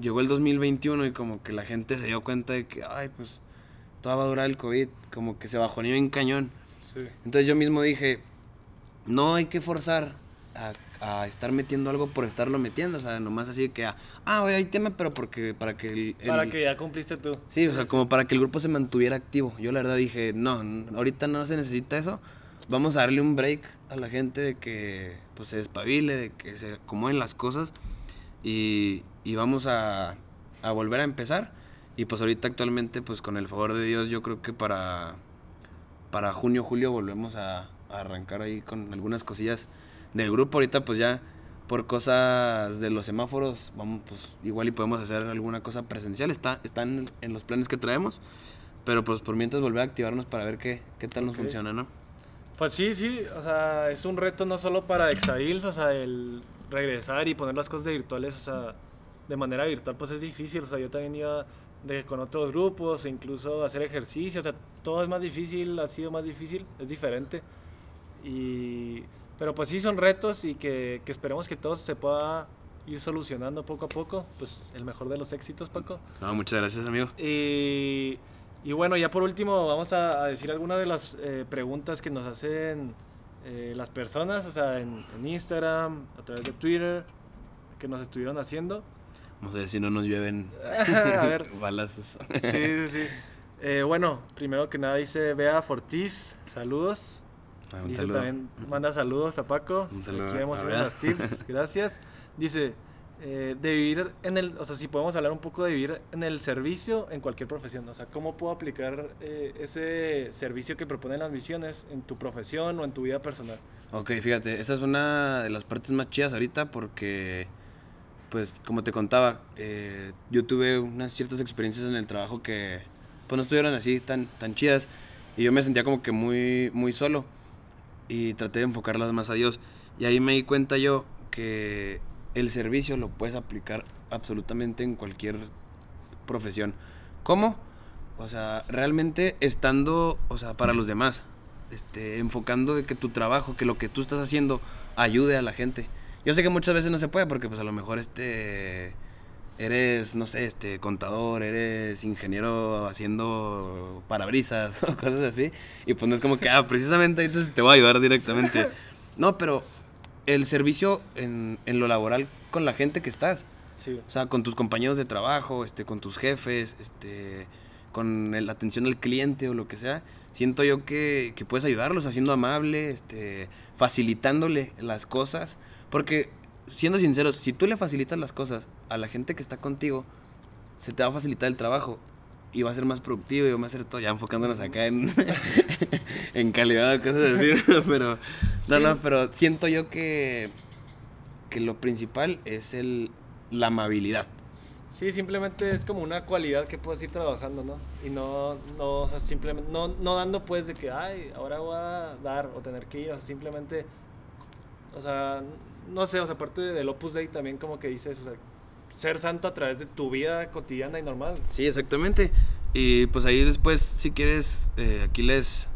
llegó el 2021 y como que la gente se dio cuenta de que, ay, pues todo va a durar el COVID, como que se bajoneó en cañón. Sí. Entonces yo mismo dije, no hay que forzar a, a, estar metiendo algo por estarlo metiendo, o sea, nomás así que, ah, oye, hay tema, pero porque, para que el, el, Para que ya cumpliste tú. Sí, o sea, como para que el grupo se mantuviera activo. Yo la verdad dije, no, ahorita no se necesita eso, vamos a darle un break a la gente de que pues se despabile, de que se acomoden las cosas y, y vamos a, a volver a empezar. Y pues ahorita actualmente, pues con el favor de Dios, yo creo que para, para junio, julio volvemos a, a arrancar ahí con algunas cosillas del grupo. Ahorita pues ya por cosas de los semáforos, vamos, pues igual y podemos hacer alguna cosa presencial. Está, están en los planes que traemos. Pero pues por mientras volver a activarnos para ver qué, qué tal nos Ok. funciona, ¿no? Pues sí, sí, o sea, es un reto no solo para Exails, o sea, el regresar y poner las cosas de virtuales, o sea, de manera virtual, pues es difícil, o sea, yo también iba de, con otros grupos, e incluso hacer ejercicio, o sea, todo es más difícil, ha sido más difícil, es diferente. Y, pero pues sí son retos y que, que esperemos que todo se pueda ir solucionando poco a poco, pues el mejor de los éxitos, Paco. No, muchas gracias, amigo. Y, y bueno, ya por último vamos a, a decir algunas de las eh, preguntas que nos hacen eh, las personas, o sea, en, en, Instagram, a través de Twitter, que nos estuvieron haciendo. Vamos a ver si no nos llueven a ver. balazos. Sí, sí, sí. Eh, bueno, primero que nada dice Bea Fortis, saludos. Ah, Dice saludo. también, manda saludos a Paco. Un saludo Aquí a vemos Bea. los tips, gracias. Dice, eh, de vivir en el, o sea, si podemos hablar un poco de vivir en el servicio en cualquier profesión, o sea, ¿cómo puedo aplicar eh, ese servicio que proponen las misiones en tu profesión o en tu vida personal? Ok, fíjate, esa es una de las partes más chidas ahorita porque, pues, como te contaba, eh, yo tuve unas ciertas experiencias en el trabajo que, pues, no estuvieron así tan, tan chidas y yo me sentía como que muy, muy solo y traté de enfocarlas más a Dios. Y ahí me di cuenta yo que el servicio lo puedes aplicar absolutamente en cualquier profesión. ¿Cómo? O sea, realmente estando, o sea, para los demás, este, enfocando de que tu trabajo, que lo que tú estás haciendo ayude a la gente. Yo sé que muchas veces no se puede porque pues a lo mejor este eres, no sé, este contador, eres ingeniero haciendo parabrisas o cosas así y pues no es como que ah, precisamente ahí te, te voy a ayudar directamente. No, pero el servicio en, en lo laboral con la gente que estás. Sí. O sea, con tus compañeros de trabajo, este, con tus jefes, este, con la atención al cliente o lo que sea. Siento yo que, que puedes ayudarlos haciendo amable, este, facilitándole las cosas. Porque, siendo sinceros, si tú le facilitas las cosas a la gente que está contigo, se te va a facilitar el trabajo y va a ser más productivo y va a ser todo, ya enfocándonos acá en, en calidad o cosas así, pero no, no, pero siento yo que, que lo principal es el, la amabilidad. Sí, simplemente es como una cualidad que puedes ir trabajando, ¿no? Y no, no, o sea, simplemente, no, no dando pues de que, ay, ahora voy a dar o tener que ir, o sea, simplemente, o sea, no sé, o sea, aparte del Opus Dei también como que dices, o sea, ser santo a través de tu vida cotidiana y normal. Sí, exactamente. Y pues ahí después, si quieres, eh, aquí les,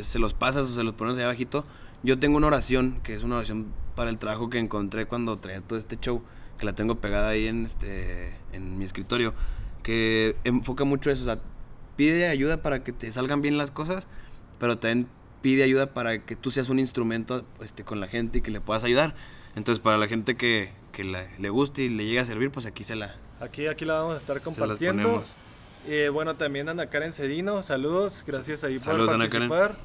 se los pasas o se los pones ahí abajito. Yo tengo una oración, que es una oración para el trabajo que encontré cuando traía todo este show, que la tengo pegada ahí en, este, en mi escritorio, que enfoca mucho eso. O sea, pide ayuda para que te salgan bien las cosas, pero también pide ayuda para que tú seas un instrumento este, con la gente y que le puedas ayudar. Entonces, para la gente que, que la- le guste y le llegue a servir, pues aquí se la, Aquí, aquí la vamos a estar compartiendo. Eh, bueno, también Ana Karen Cedino, saludos, gracias ahí Saludos, por participar.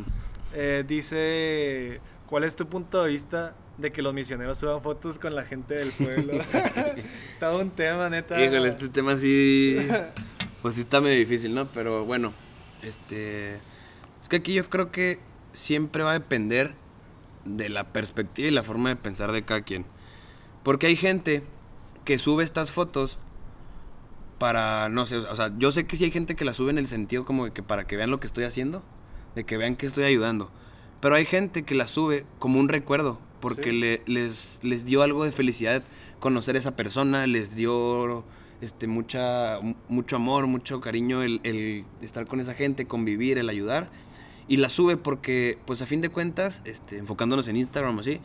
Eh, dice, ¿cuál es tu punto de vista de que los misioneros suban fotos con la gente del pueblo? Todo un tema, neta. Híjole, este tema sí. Pues sí está medio difícil, ¿no? Pero bueno, este. Es que aquí yo creo que siempre va a depender de la perspectiva y la forma de pensar de cada quien. Porque hay gente que sube estas fotos para, no sé, o sea, yo sé que sí hay gente que la sube en el sentido como de que para que vean lo que estoy haciendo, de que vean que estoy ayudando. Pero hay gente que la sube como un recuerdo, porque Sí. le- les, les dio algo de felicidad conocer a esa persona, les dio este, mucha, mu- mucho amor, mucho cariño el, el estar con esa gente, convivir, el ayudar. Y la sube porque, pues a fin de cuentas, este, enfocándonos en Instagram o así,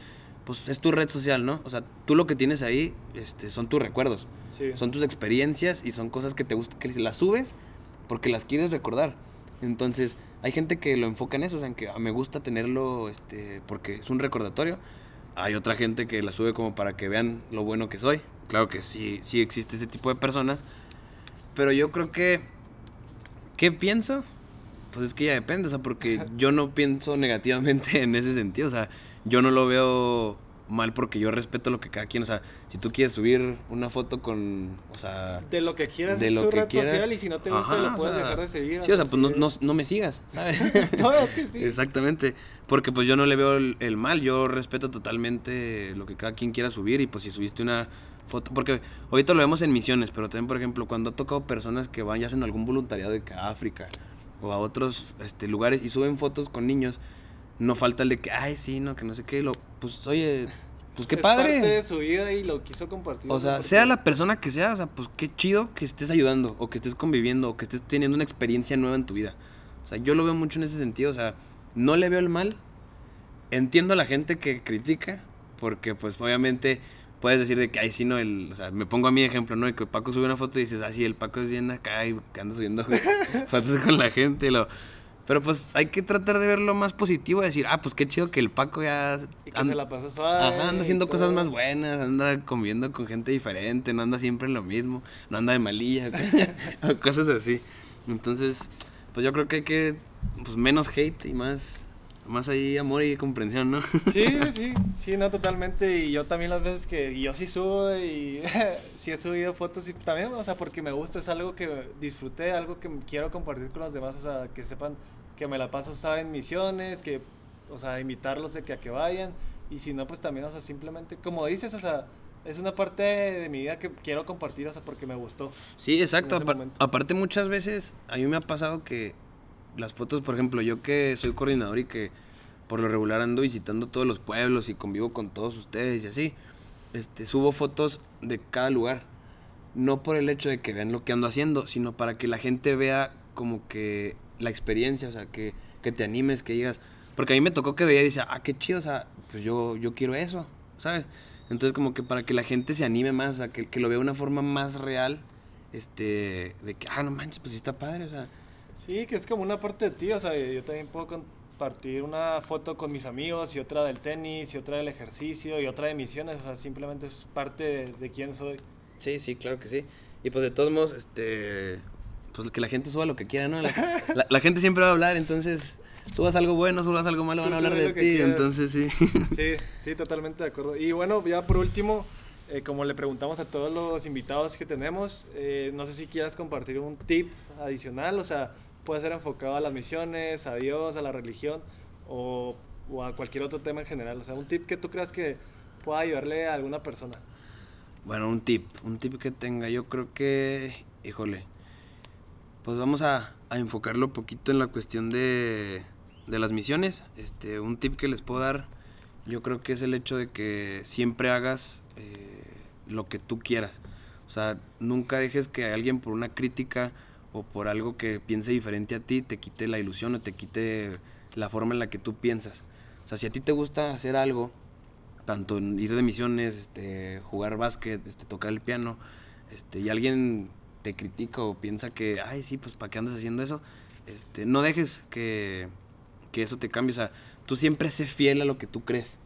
pues es tu red social, ¿no? O sea, tú lo que tienes ahí este, son tus recuerdos. Sí. Son tus experiencias y son cosas que te gusta, que las subes porque las quieres recordar. Entonces, hay gente que lo enfoca en eso, o sea, en que "Ah, me gusta tenerlo este, porque es un recordatorio. Hay otra gente que la sube como para que vean lo bueno que soy. Claro que sí, sí existe ese tipo de personas. Pero yo creo que... ¿Qué pienso? Pues es que ya depende, o sea, porque yo no pienso negativamente en ese sentido, o sea, yo no lo veo mal porque yo respeto lo que cada quien, o sea, si tú quieres subir una foto con, o sea, De lo que quieras de lo tu que red quieras. social y si no te gusta Ajá, lo o puedes sea, dejar de seguir. Sí, o sea, pues no, seguir. no, no me sigas, ¿sabes? No, es que sí. Exactamente, porque pues yo no le veo el, el mal, yo respeto totalmente lo que cada quien quiera subir y pues si subiste una foto, porque ahorita lo vemos en misiones, pero también por ejemplo cuando ha tocado personas que van y hacen algún voluntariado de África o a otros este, lugares y suben fotos con niños, no falta el de que, ay sí, no, que no sé qué, lo, pues oye, pues qué Es padre. parte de su vida y lo quiso compartir. O sea, sea la persona que sea, o sea, pues qué chido que estés ayudando, o que estés conviviendo, o que estés teniendo una experiencia nueva en tu vida. O sea, yo lo veo mucho en ese sentido, o sea, no le veo el mal. Entiendo a la gente que critica, porque pues obviamente puedes decir de que, ay, sí, no, el, o sea, me pongo a mi ejemplo, ¿no? De que Paco sube una foto y dices, ah, sí, el Paco es bien acá y que anda subiendo fotos con la gente, lo... Pero pues hay que tratar de ver lo más positivo, decir, ah, pues qué chido que el Paco ya... Y que anda- se la pasa suave. Ajá, anda y haciendo cosas más buenas, anda conviviendo con gente diferente, no anda siempre en lo mismo, no anda de malilla, o cosas así. Entonces, pues yo creo que hay que, pues menos hate y más, más ahí amor y comprensión, ¿no? Sí, sí, sí, no, totalmente. Y yo también las veces que y yo sí subo y sí he subido fotos y también, o sea, porque me gusta, es algo que disfruté, algo que quiero compartir con los demás, o sea, que sepan que me la paso, ¿saben? En misiones, que, o sea, invitarlos de que a que vayan. Y si no, pues también, o sea, simplemente, como dices, o sea, es una parte de mi vida que quiero compartir, o sea, porque me gustó. Sí, exacto. Apar- aparte muchas veces a mí me ha pasado que las fotos, por ejemplo, yo que soy coordinador y que por lo regular ando visitando todos los pueblos y convivo con todos ustedes y así, este, subo fotos de cada lugar. No por el hecho de que vean lo que ando haciendo, sino para que la gente vea como que la experiencia, o sea, que, que te animes, que digas. Porque a mí me tocó que veía y decía, ah, qué chido, o sea, pues yo, yo quiero eso, ¿sabes? Entonces como que para que la gente se anime más, o sea, que, que lo vea de una forma más real, este, de que, ah, no manches, pues sí está padre, o sea. Sí, que es como una parte de ti, o sea, yo también puedo compartir una foto con mis amigos y otra del tenis y otra del ejercicio y otra de misiones, o sea, simplemente es parte de, de quién soy. Sí, sí, claro que sí. Y pues de todos modos, este, pues que la gente suba lo que quiera, ¿no? La, la- la gente siempre va a hablar, entonces subas algo bueno, subas algo malo, van a hablar de ti, entonces sí. Sí, sí, totalmente de acuerdo. Y bueno, ya por último, eh, como le preguntamos a todos los invitados que tenemos, eh, no sé si quieras compartir un tip adicional, o sea, puede ser enfocado a las misiones, a Dios, a la religión o, o a cualquier otro tema en general. O sea, un tip que tú creas que pueda ayudarle a alguna persona. Bueno, un tip, un tip que tenga, yo creo que, híjole, pues vamos a, a enfocarlo un poquito en la cuestión de, de las misiones. Este, un tip que les puedo dar, yo creo que es el hecho de que siempre hagas eh, lo que tú quieras. O sea, nunca dejes que alguien por una crítica o por algo que piense diferente a ti te quite la ilusión o te quite la forma en la que tú piensas. O sea, si a ti te gusta hacer algo, tanto ir de misiones, este, jugar básquet, este, tocar el piano, este, y alguien critica o piensa que, ay, sí, pues, ¿para qué andas haciendo eso? Este, no dejes que, que eso te cambie, o sea, tú siempre sé fiel a lo que tú crees.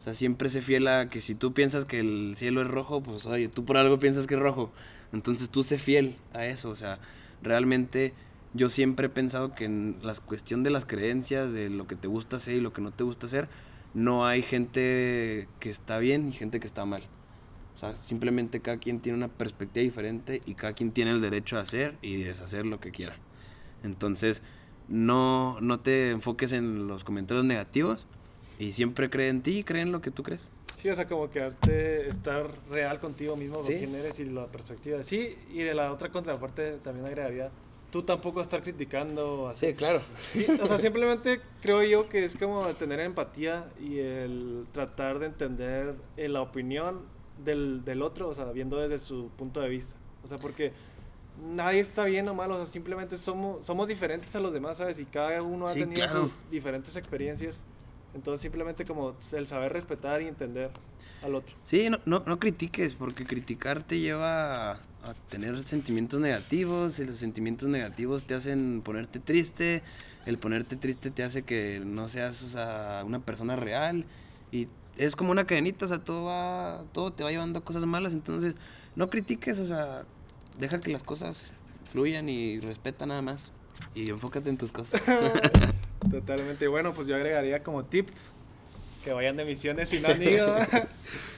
O sea, siempre sé fiel a que si tú piensas que el cielo es rojo, pues, oye, tú por algo piensas que es rojo. Entonces tú sé fiel a eso, o sea, realmente yo siempre he pensado que en la cuestión de las creencias, de lo que te gusta hacer y lo que no te gusta hacer, no hay gente que está bien y gente que está mal. O sea, simplemente cada quien tiene una perspectiva diferente y cada quien tiene el derecho a hacer y deshacer lo que quiera. Entonces, no, no te enfoques en los comentarios negativos y siempre cree en ti y cree en lo que tú crees. Sí, o sea, como quedarte, estar real contigo mismo, con Sí. quién eres y la perspectiva. Sí, y de la otra contraparte también agregaría, tú tampoco estar criticando. Así. claro. Sí, o sea, simplemente creo yo que es como el tener empatía y el tratar de entender eh, la opinión del, del otro, o sea, viendo desde su punto de vista. O sea, porque nadie está bien o mal, o sea, simplemente somos, somos diferentes a los demás, ¿sabes? Y cada uno ha Sí, tenido claro. sus diferentes experiencias. Entonces, simplemente como el saber respetar y entender al otro. Sí, no, no, no critiques, porque criticar te lleva a, a tener sentimientos negativos y los sentimientos negativos te hacen ponerte triste, el ponerte triste te hace que no seas o sea, una persona real y es como una cadenita, o sea, todo, va, todo te va llevando a cosas malas, entonces no critiques, o sea, deja que las cosas fluyan y respeta nada más y enfócate en tus cosas. Totalmente. Bueno, pues yo agregaría como tip que vayan de misiones si no han ido.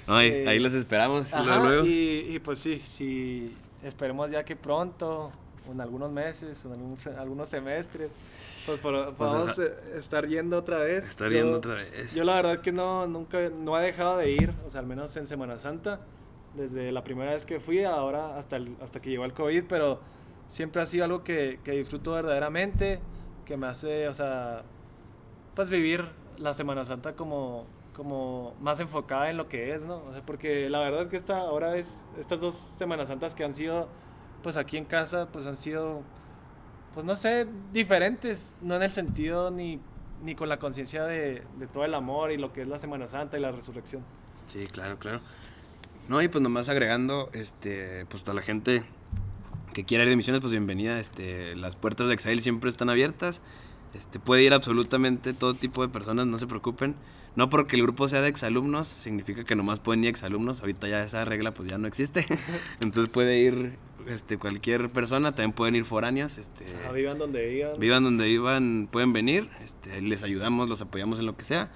No, ahí, Eh, ahí los esperamos. Ajá, luego, luego. Y, y pues sí, sí, esperemos ya que pronto, en algunos meses, en algún algunos semestres, pues Pues, podamos ajá. eh, estar yendo otra vez. Estar Yo- yendo otra vez. Yo la verdad que no, nunca, no he dejado de ir, o sea, al menos en Semana Santa, desde la primera vez que fui, ahora hasta, el- hasta que llegó el COVID, pero siempre ha sido algo que, que disfruto verdaderamente, que me hace, o sea, pues vivir la Semana Santa como, como más enfocada en lo que es, ¿no? O sea, porque la verdad es que esta, ahora es, estas dos Semanas Santas que han sido, pues aquí en casa, pues han sido, pues no sé, diferentes, no en el sentido ni, ni con la conciencia de, todo el amor y lo que es la Semana Santa y la resurrección. Sí, claro, claro. No, y pues nomás agregando, este, pues a la gente que quiera ir de misiones, pues bienvenida. Este, las puertas de Exail siempre están abiertas. Este, puede ir absolutamente todo tipo de personas, no se preocupen. No porque el grupo sea de exalumnos, significa que nomás pueden ir exalumnos. Ahorita ya esa regla pues ya no existe. Entonces puede ir este, cualquier persona, también pueden ir foráneos. Este, Ajá, vivan donde vivan. vivan donde vivan, pueden venir, este, les ayudamos, los apoyamos en lo que sea.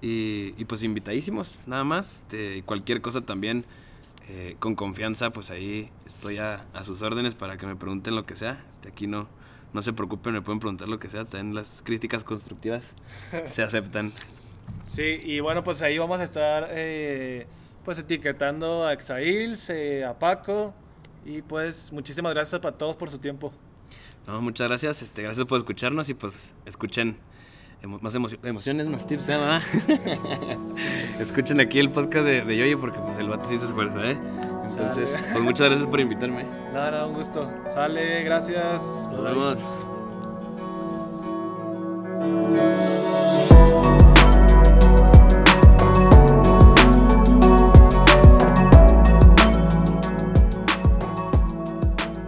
Y, y pues invitadísimos, nada más. Este, cualquier cosa también, eh, con confianza, pues ahí estoy a, a sus órdenes para que me pregunten lo que sea. Este, aquí no, no se preocupen, me pueden preguntar lo que sea. También las críticas constructivas se aceptan. Sí, y bueno, pues ahí vamos a estar eh, pues etiquetando a Exails, eh, a Paco y pues muchísimas gracias para todos por su tiempo. No, muchas gracias, este, gracias por escucharnos y pues escuchen más emo emociones, más tips, ¿eh, escuchen aquí el podcast de, de Yoyo porque pues el vato sí se esfuerza, ¿eh? Entonces, pues muchas gracias por invitarme. Nada, nada, un gusto. Sale, gracias. Nos vemos.